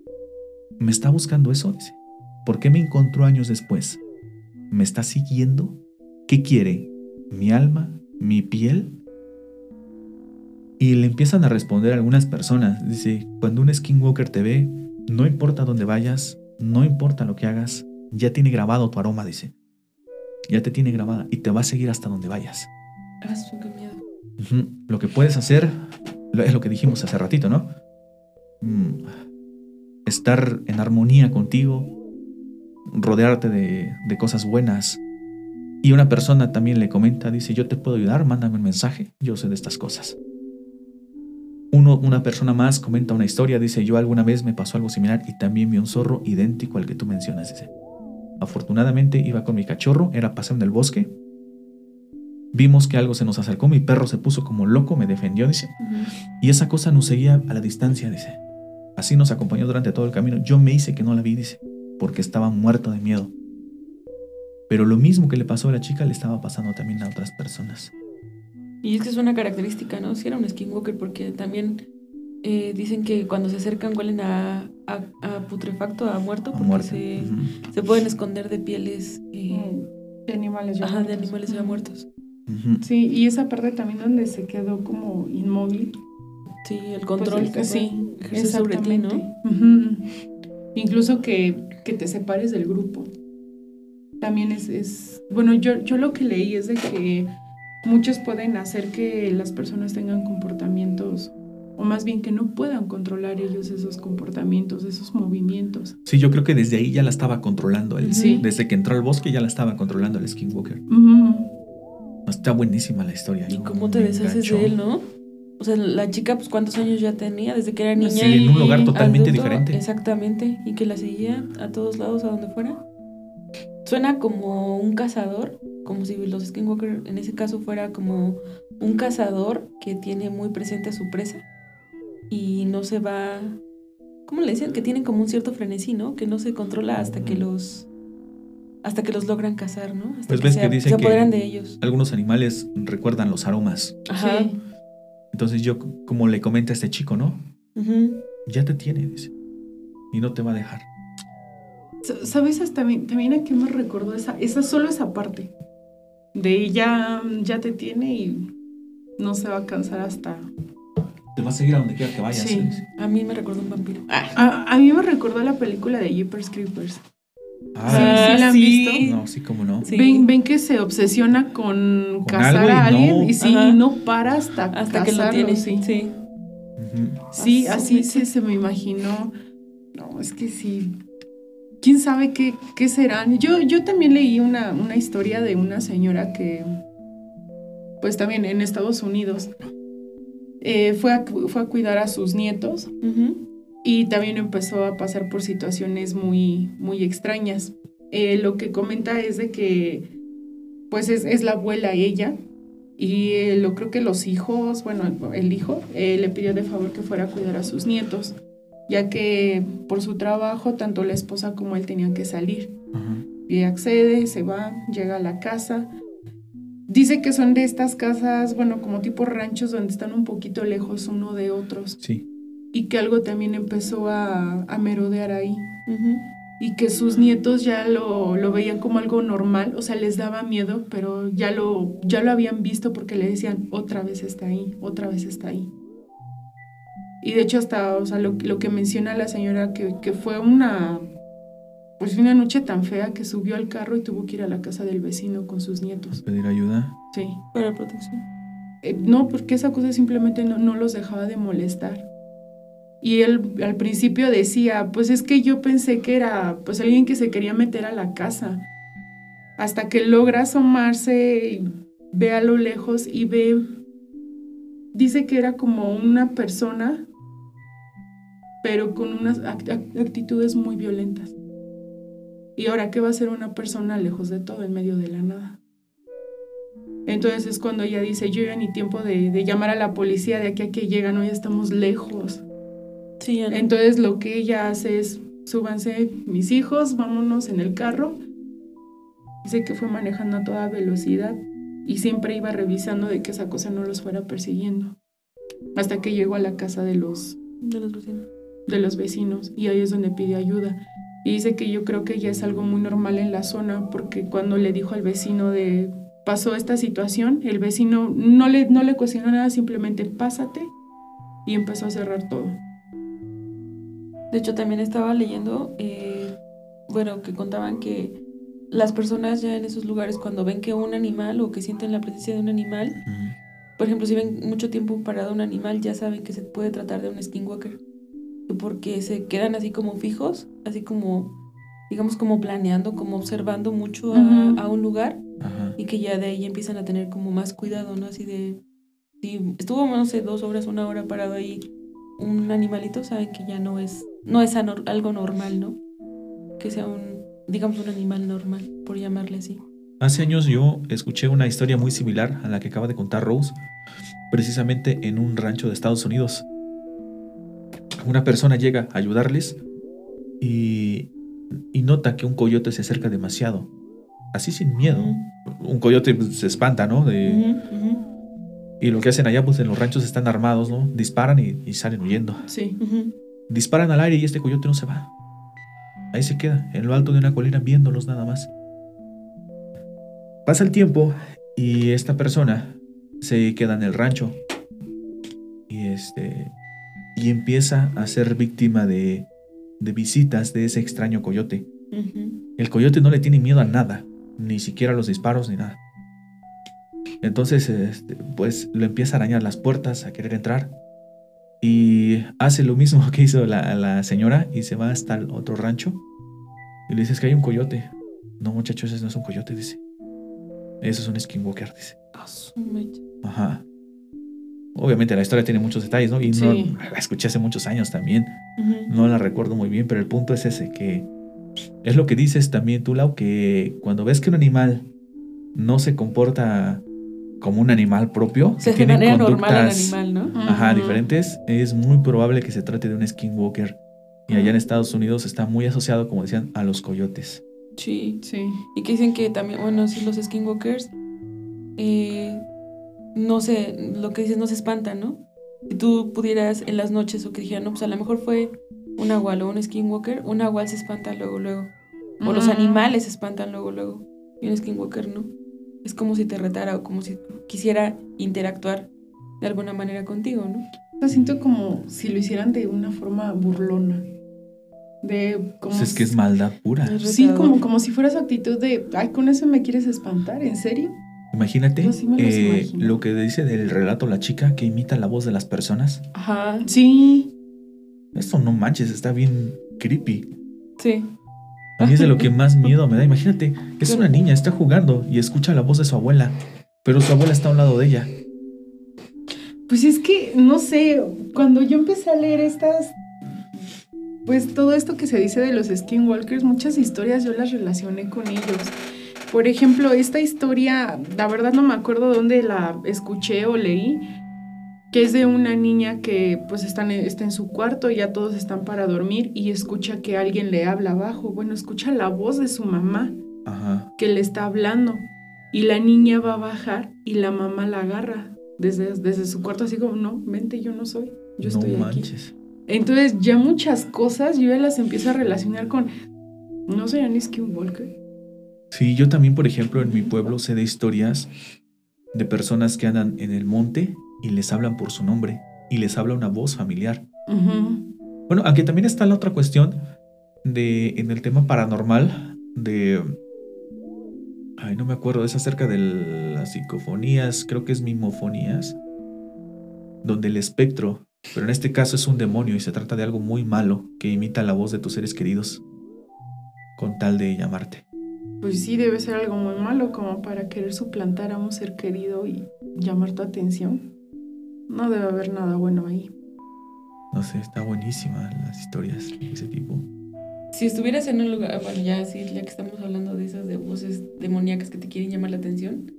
¿me está buscando eso? Dice, ¿por qué me encontró años después? ¿Me está siguiendo? ¿Qué quiere? ¿Mi alma? ¿Mi piel? Y le empiezan a responder algunas personas. Dice, cuando un skinwalker te ve, no importa dónde vayas, no importa lo que hagas, ya tiene grabado tu aroma, dice. Ya te tiene grabada y te va a seguir hasta donde vayas. A su qué miedo. Ujú. Lo que puedes hacer es lo que dijimos hace ratito, ¿no? Mm, estar en armonía contigo, rodearte de, cosas buenas. Y una persona también le comenta, dice, yo te puedo ayudar, mándame un mensaje, yo sé de estas cosas. Uno, una persona más comenta una historia, dice, yo alguna vez me pasó algo similar y también vi un zorro idéntico al que tú mencionas, dice. Afortunadamente iba con mi cachorro, era paseo en el bosque. Vimos que algo se nos acercó, mi perro se puso como loco, me defendió, dice. Y esa cosa nos seguía a la distancia, dice. Así nos acompañó durante todo el camino. Yo me hice que no la vi, dice, porque estaba muerto de miedo. Pero lo mismo que le pasó a la chica le estaba pasando también a otras personas. Y es que es una característica, ¿no? Si era un skinwalker, porque también eh, dicen que cuando se acercan huelen a, a, a putrefacto, a muerto, A porque muerte. se, se pueden esconder de pieles eh, De animales ya ajá, de animales ya muertos. Ujú. Sí, y esa parte también donde se quedó como inmóvil. Sí, el pues, control el- que sí, sobre ti, ¿no? Ujú. Incluso que, que te separes del grupo. También es, es- bueno, yo, yo lo que leí es de que muchos pueden hacer que las personas tengan comportamientos, o más bien que no puedan controlar ellos esos comportamientos, esos movimientos. Sí, yo creo que desde ahí ya la estaba controlando él. Sí. Desde que entró al bosque ya la estaba controlando el Skinwalker. Ujú. Está buenísima la historia. Y cómo te deshaces enganchó. de él, ¿no? O sea, la chica, pues, ¿cuántos años ya tenía? Desde que era niña. Sí, y en un lugar totalmente adulto, diferente. Exactamente. Y que la seguía a todos lados, a donde fuera. Suena como un cazador, como si los Skinwalker en ese caso fuera como un cazador que tiene muy presente a su presa y no se va. ¿Cómo le decían? Que tienen como un cierto frenesí, ¿no? Que no se controla hasta que los. Hasta que los logran cazar, ¿no? Hasta Pues ves se, que dicen se que- apoderan de ellos. Algunos animales recuerdan los aromas. Ajá. Sí. Entonces yo, como le comenta a este chico, ¿no? Ujú. Ya te tiene, dice. Y no te va a dejar. Sa- ¿Sabes hasta también, también a qué me recordó esa, esa solo esa parte? De ya, ya te tiene y no se va a cansar hasta... Te va a seguir a donde quiera que vayas. Sí. dice. A mí me recordó un vampiro. Ah. A, a mí me recordó la película de Jeepers Creepers. Ah, Sí, sí la han visto. No, sí, como no. Sí. Ven, ven que se obsesiona con, Con cazar algo y a alguien no- y sí, Ajá. no para hasta, Hasta que lo tiene. Sí, Sí. Sí, Ah, así sí. se, se me imaginó. No, es que sí. ¿Quién sabe qué, qué serán? Yo, yo también leí una, una historia de una señora que, pues también en Estados Unidos, eh, fue, a, fue a cuidar a sus nietos Ujú. Y también empezó a pasar por situaciones muy, muy extrañas. Eh, lo que comenta es de que, pues es, es la abuela ella, y eh, lo creo que los hijos, bueno, el hijo, eh, le pidió de favor que fuera a cuidar a sus nietos, ya que por su trabajo tanto la esposa como él tenían que salir. Y accede, se va, llega a la casa. Dice que son de estas casas, bueno, como tipo ranchos donde están un poquito lejos uno de otros Sí. Y que algo también empezó a, a merodear ahí y que sus nietos ya lo, lo veían como algo normal, o sea, les daba miedo, pero ya lo, ya lo habían visto porque le decían, otra vez está ahí, otra vez está ahí. Y de hecho hasta, o sea, lo, lo que menciona la señora, que, que fue una, pues una noche tan fea que subió al carro y tuvo que ir a la casa del vecino con sus nietos. Pedir ayuda. Sí. Para protección. Eh, no, porque esa cosa simplemente no, no los dejaba de molestar. Y él al principio decía, pues es que yo pensé que era pues alguien que se quería meter a la casa. Hasta que logra asomarse y ve a lo lejos y ve, dice que era como una persona, pero con unas act- act- actitudes muy violentas. Y ahora, ¿qué va a ser una persona lejos de todo, en medio de la nada? Entonces es cuando ella dice, yo ya ni tiempo de llamar a la policía de aquí a que llegan, hoy estamos lejos. Sí. Entonces lo que ella hace es, súbanse mis hijos, vámonos en el carro. Dice que fue manejando a toda velocidad y siempre iba revisando de que esa cosa no los fuera persiguiendo. Hasta que llegó a la casa de los, de los vecinos. de los vecinos y ahí es donde pide ayuda. Y dice que yo creo que ya es algo muy normal en la zona porque cuando le dijo al vecino de pasó esta situación, el vecino no le, no le cuestionó nada, simplemente pásate y empezó a cerrar todo. De hecho, también estaba leyendo, eh, bueno, que contaban que las personas ya en esos lugares cuando ven que un animal o que sienten la presencia de un animal, por ejemplo, si ven mucho tiempo parado un animal, ya saben que se puede tratar de un skinwalker. porque se quedan así como fijos, así como, digamos, como planeando, como observando mucho a, un lugar Ajá. y que ya de ahí empiezan a tener como más cuidado, ¿no? Así de, si estuvo, no sé, dos horas, una hora parado ahí un animalito, saben que ya no es, no es algo normal, ¿no? Que sea un, digamos, un animal normal, por llamarle así. Hace años yo escuché una historia muy similar a la que acaba de contar Rose, precisamente en un rancho de Estados Unidos. Una persona llega a ayudarles y, y nota que un coyote se acerca demasiado, así sin miedo. Un coyote pues, se espanta, ¿no? De- Y lo que hacen allá, pues en los ranchos están armados, ¿no? Disparan y, y salen huyendo. Sí. Disparan al aire y este coyote no se va. Ahí se queda, en lo alto de una colina, viéndolos nada más. Pasa el tiempo y esta persona se queda en el rancho. Y este. Y empieza a ser víctima de, de visitas de ese extraño coyote. El coyote no le tiene miedo a nada, ni siquiera a los disparos ni nada. Entonces, este, pues lo empieza a arañar las puertas, a querer entrar. Y hace lo mismo que hizo la, la señora y se va hasta el otro rancho. Y le dices que hay un coyote. No, muchachos, ese no es un coyote, dice. Eso es un skinwalker, dice. A su mecha. Ajá. Obviamente la historia tiene muchos detalles, ¿no? Y no, Sí. la escuché hace muchos años también. No la recuerdo muy bien, pero el punto es ese, que es lo que dices también tú, Lau, que cuando ves que un animal no se comporta como un animal propio, O sea, que de tiene manera normal al conductas animal, ¿no? ajá, diferentes, es muy probable que se trate de un skinwalker. Y allá en Estados Unidos está muy asociado, como decían, a los coyotes. Sí. Sí. Y que dicen que también, bueno, sí, los skinwalkers, eh, no sé, lo que dices no se espantan, ¿no? Si tú pudieras en las noches o que dijeran, no, pues a lo mejor fue un nahual o un skinwalker, un nahual se espanta luego, luego. O los animales se espantan luego, luego. Y un skinwalker no. Es como si te retara o como si quisiera interactuar de alguna manera contigo, ¿no? Lo siento como si lo hicieran de una forma burlona. De como Pues es que es maldad pura. Sí, como, como si fuera su actitud de, ay, con eso me quieres espantar, ¿en serio? Imagínate Yo sí eh, lo que dice del relato la chica que imita la voz de las personas. Ajá. Sí. Esto no manches, está bien creepy. Sí. A mí es de lo que más miedo me da. Imagínate, es una niña, está jugando y escucha la voz de su abuela, pero su abuela está a un lado de ella. Pues es que, no sé, cuando yo empecé a leer estas, pues todo esto que se dice de los skinwalkers, muchas historias yo las relacioné con ellos. Por ejemplo, esta historia, la verdad no me acuerdo dónde la escuché o leí, que es de una niña que pues está en, está en su cuarto, ya todos están para dormir y escucha que alguien le habla abajo. Bueno, escucha la voz de su mamá Ajá. que le está hablando. Y la niña va a bajar y la mamá la agarra desde, desde su cuarto, así como, no, vente, yo no soy, yo estoy no aquí. manches. Entonces ya muchas cosas yo ya las empiezo a relacionar con, no sé, ni Skinwalker. Sí, yo también, por ejemplo, en mi pueblo sé de historias de personas que andan en el monte y les hablan por su nombre y les habla una voz familiar. Bueno, aunque también está la otra cuestión de en el tema paranormal de ay, no me acuerdo, es acerca de las psicofonías, creo que es mimofonías, donde el espectro, pero en este caso es un demonio y se trata de algo muy malo que imita la voz de tus seres queridos con tal de llamarte. Pues sí, debe ser algo muy malo como para querer suplantar a un ser querido y llamar tu atención. No debe haber nada bueno ahí. No sé, está buenísima las historias de ese tipo. Si estuvieras en un lugar, bueno, ya sí, ya que estamos hablando de esas de voces demoníacas que te quieren llamar la atención,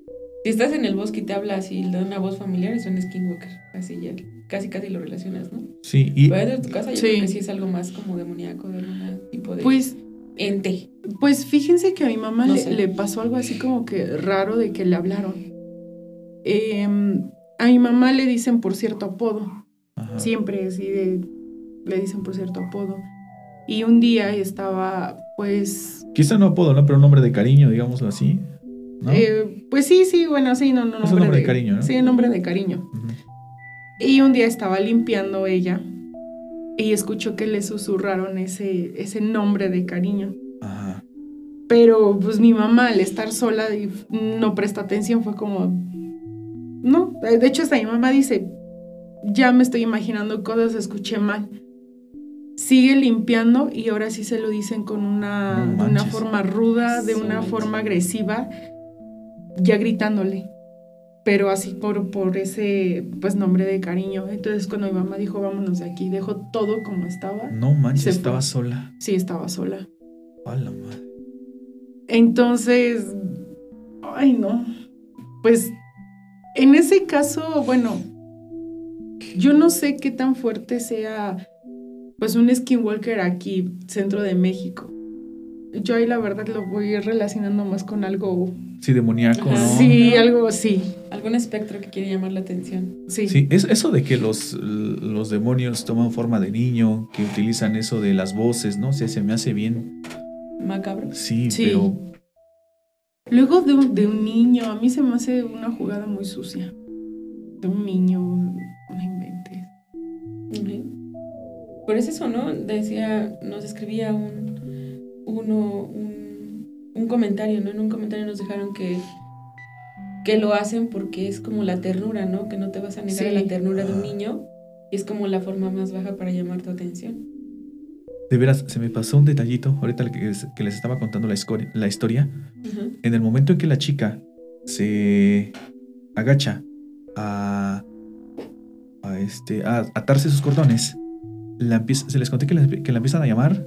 si estás en el bosque y te habla así, le da una voz familiar, es un skinwalker. Así ya, casi casi lo relacionas, ¿no? Sí, y Pero dentro de tu casa yo Sí. creo que sí es algo más como demoníaco, de algún tipo de Pues ente. Pues fíjense que a mi mamá No le, le pasó algo así como que raro de que le hablaron. Em, a mi mamá le dicen por cierto apodo, ajá, siempre así de, le dicen por cierto apodo. Y un día estaba, pues, quizá no apodo, ¿no? Pero un nombre de cariño, digámoslo así. ¿no? eh, pues sí, sí, bueno, sí, no, no, Es un nombre de cariño, ¿no? Sí, nombre de cariño. Y un día estaba limpiando ella y escuchó que le susurraron ese, ese nombre de cariño. Ajá. Pero pues mi mamá al estar sola y no presta atención, fue como... No, de hecho hasta mi mamá dice, ya me estoy imaginando cosas, escuché mal. sigue limpiando y ahora sí se lo dicen con una, No de una forma ruda, de Sí. una forma agresiva, ya gritándole. Pero así por, por ese pues nombre de cariño. Entonces cuando mi mamá dijo vámonos de aquí, dejó todo como estaba. No manches, estaba sola. Sí, estaba sola. A la madre. Entonces, ay no. Pues en ese caso, bueno, yo no sé qué tan fuerte sea pues un skinwalker aquí, centro de México. Yo ahí la verdad lo voy relacionando más con algo, Sí, demoníaco. ¿no? sí, algo así, Algún espectro que quiere llamar la atención. sí. Sí, es, eso de que los, los demonios toman forma de niño, que utilizan eso de las voces, ¿no? O sea, se me hace bien. Macabro. Sí, Sí. pero Luego de un, de un niño, a mí se me hace una jugada muy sucia. De un niño, no inventes. Por eso eso, ¿no? Decía, nos escribía un, uno, un, un comentario, ¿no? En un comentario nos dejaron que, que lo hacen porque es como la ternura, ¿no? Que no te vas a negar a la ternura de un niño y es como la forma más baja para llamar tu atención. De veras, se me pasó un detallito, ahorita que, les- que les estaba contando la, historia. En el momento en que la chica se agacha a, a, este, a atarse sus cordones, la empieza- se les conté que la, que la empiezan a llamar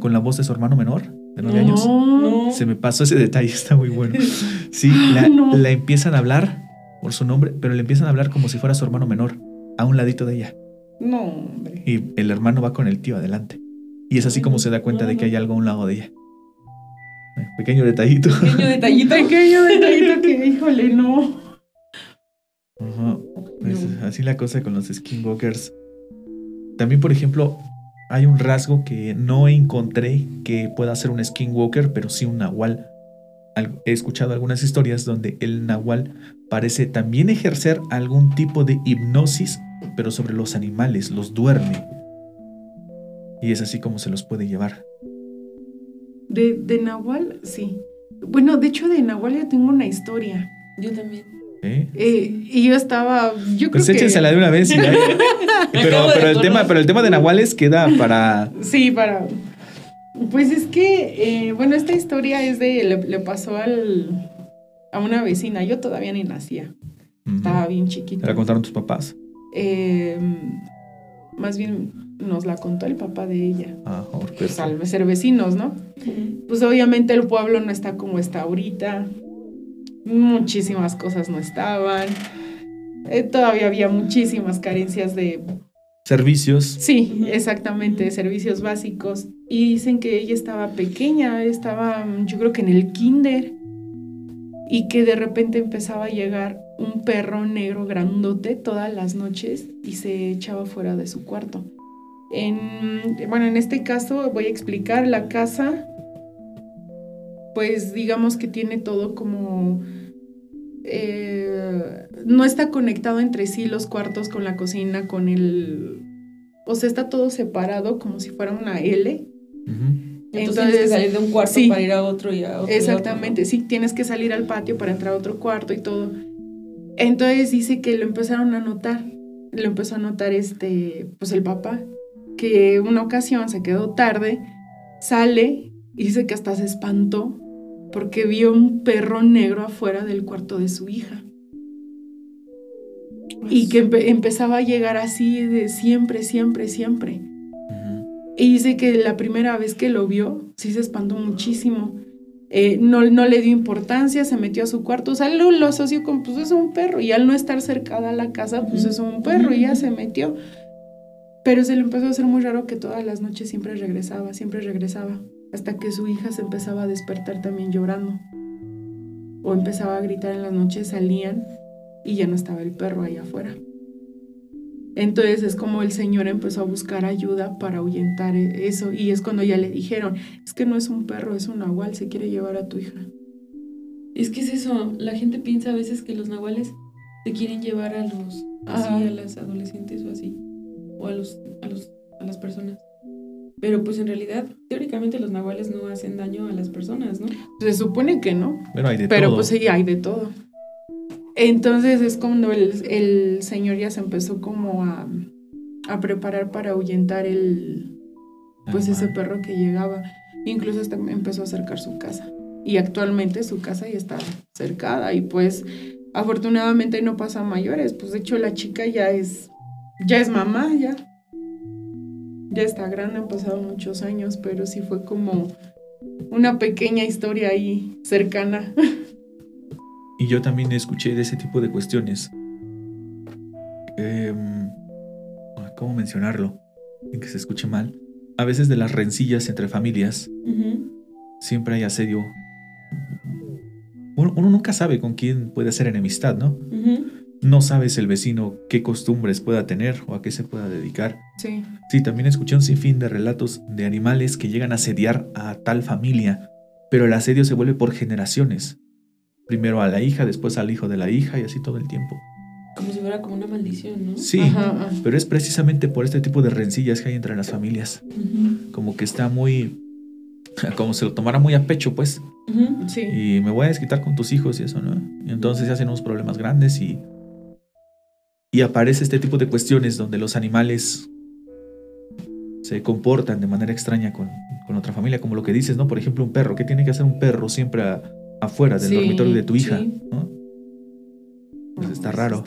con la voz de su hermano menor, de nueve No. años. No. Se me pasó ese detalle, está muy bueno. Sí, la, No. la empiezan a hablar por su nombre, pero le empiezan a hablar como si fuera su hermano menor, a un ladito de ella. No, hombre. Y el hermano va con el tío adelante. Y es así como se da cuenta de que hay algo a un lado de ella. Eh, Pequeño detallito. Pequeño detallito. Pequeño detallito que, híjole, no. Ajá. Pues, No. así la cosa con los skinwalkers. También, por ejemplo, hay un rasgo que no encontré que pueda ser un skinwalker, pero sí un nahual. Al- He escuchado algunas historias donde el nahual parece también ejercer algún tipo de hipnosis, pero sobre los animales, los duerme. Y es así como se los puede llevar. De, de Nahual, sí. Bueno, de hecho, de Nahual yo tengo una historia. Yo también. ¿eh? Eh, y yo estaba. Yo Pues creo que. échensela de una vez. y pero, pero, el tema, pero el tema de nahuales queda para... Sí, para. Pues es que, eh, bueno, esta historia es de. Le, le pasó al, a una vecina. Yo todavía ni nacía. Estaba bien ¿Te chiquita. la contaron tus papás? Eh, más bien nos la contó el papá de ella. Ah, oh, Pues al ser vecinos, ¿no? Pues obviamente el pueblo no está como está ahorita. Muchísimas cosas no estaban. Eh, todavía había muchísimas carencias de Servicios. Sí, exactamente, Ujú. servicios básicos. Y dicen que ella estaba pequeña, estaba yo creo que en el kinder. Y que de repente empezaba a llegar un perro negro grandote todas las noches y se echaba fuera de su cuarto. En, bueno, en este caso voy a explicar la casa. Pues digamos que tiene todo como eh, no está conectado entre sí los cuartos con la cocina, con el... O sea, está todo separado como si fuera una L. Ujú. Entonces, Entonces, tienes que salir de un cuarto sí. para ir a otro y a otro. y a Exactamente, sí, tienes que salir al patio para entrar a otro cuarto y todo. Entonces dice que lo empezaron a notar, lo empezó a notar este, pues el papá, que una ocasión se quedó tarde, sale y dice que hasta se espantó porque vio un perro negro afuera del cuarto de su hija. Y que empe- empezaba a llegar así de siempre, siempre, siempre. Y dice que la primera vez que lo vio, sí se espantó muchísimo. Eh, no, no le dio importancia, se metió a su cuarto, o sea, lo, lo asoció con, pues es un perro, y al no estar cercada a la casa, pues es un perro, y ya se metió. Pero se le empezó a hacer muy raro que todas las noches siempre regresaba, siempre regresaba, hasta que su hija se empezaba a despertar también llorando. O empezaba a gritar en las noches, salían y ya no estaba el perro ahí afuera. Entonces es como el señor empezó a buscar ayuda para ahuyentar e- eso y es cuando ya le dijeron, es que no es un perro, es un nahual, se quiere llevar a tu hija. Es que es eso, la gente piensa a veces que los nahuales te quieren llevar a los así a las adolescentes o así o a los a los a las personas. Pero pues en realidad teóricamente los nahuales no hacen daño a las personas, ¿no? Se supone que no, Pero hay de pero todo. pues sí, hay de todo. Entonces es cuando el, el señor ya se empezó como a, a preparar para ahuyentar el, pues ese perro que llegaba. Incluso hasta empezó a acercar su casa. Y actualmente su casa ya está cercada y pues afortunadamente no pasa a mayores. Pues de hecho la chica ya es, ya es mamá, ya. Ya está grande, han pasado muchos años, pero sí fue como una pequeña historia ahí cercana. Y yo también escuché de ese tipo de cuestiones. Em, ¿Cómo mencionarlo? En que se escuche mal. A veces de las rencillas entre familias, siempre hay asedio. Uno, nunca sabe con quién puede hacer enemistad, ¿no? No sabes el vecino qué costumbres pueda tener o a qué se pueda dedicar. Sí. Sí, también escuché un sinfín de relatos de animales que llegan a asediar a tal familia, pero el asedio se vuelve por generaciones. Primero a la hija, después al hijo de la hija y así todo el tiempo. Como si fuera como una maldición, ¿no? Sí, pero es precisamente por este tipo de rencillas que hay entre las familias. Como que está muy... Como se lo tomara muy a pecho, pues. Sí. Y me voy a desquitar con tus hijos y eso, ¿no? Y entonces se hacen unos problemas grandes y... Y aparece este tipo de cuestiones donde los animales se comportan de manera extraña con, con, otra familia, como lo que dices, ¿no? Por ejemplo, un perro. ¿Qué tiene que hacer un perro siempre afuera del dormitorio de tu hija? ¿no? Pues está raro.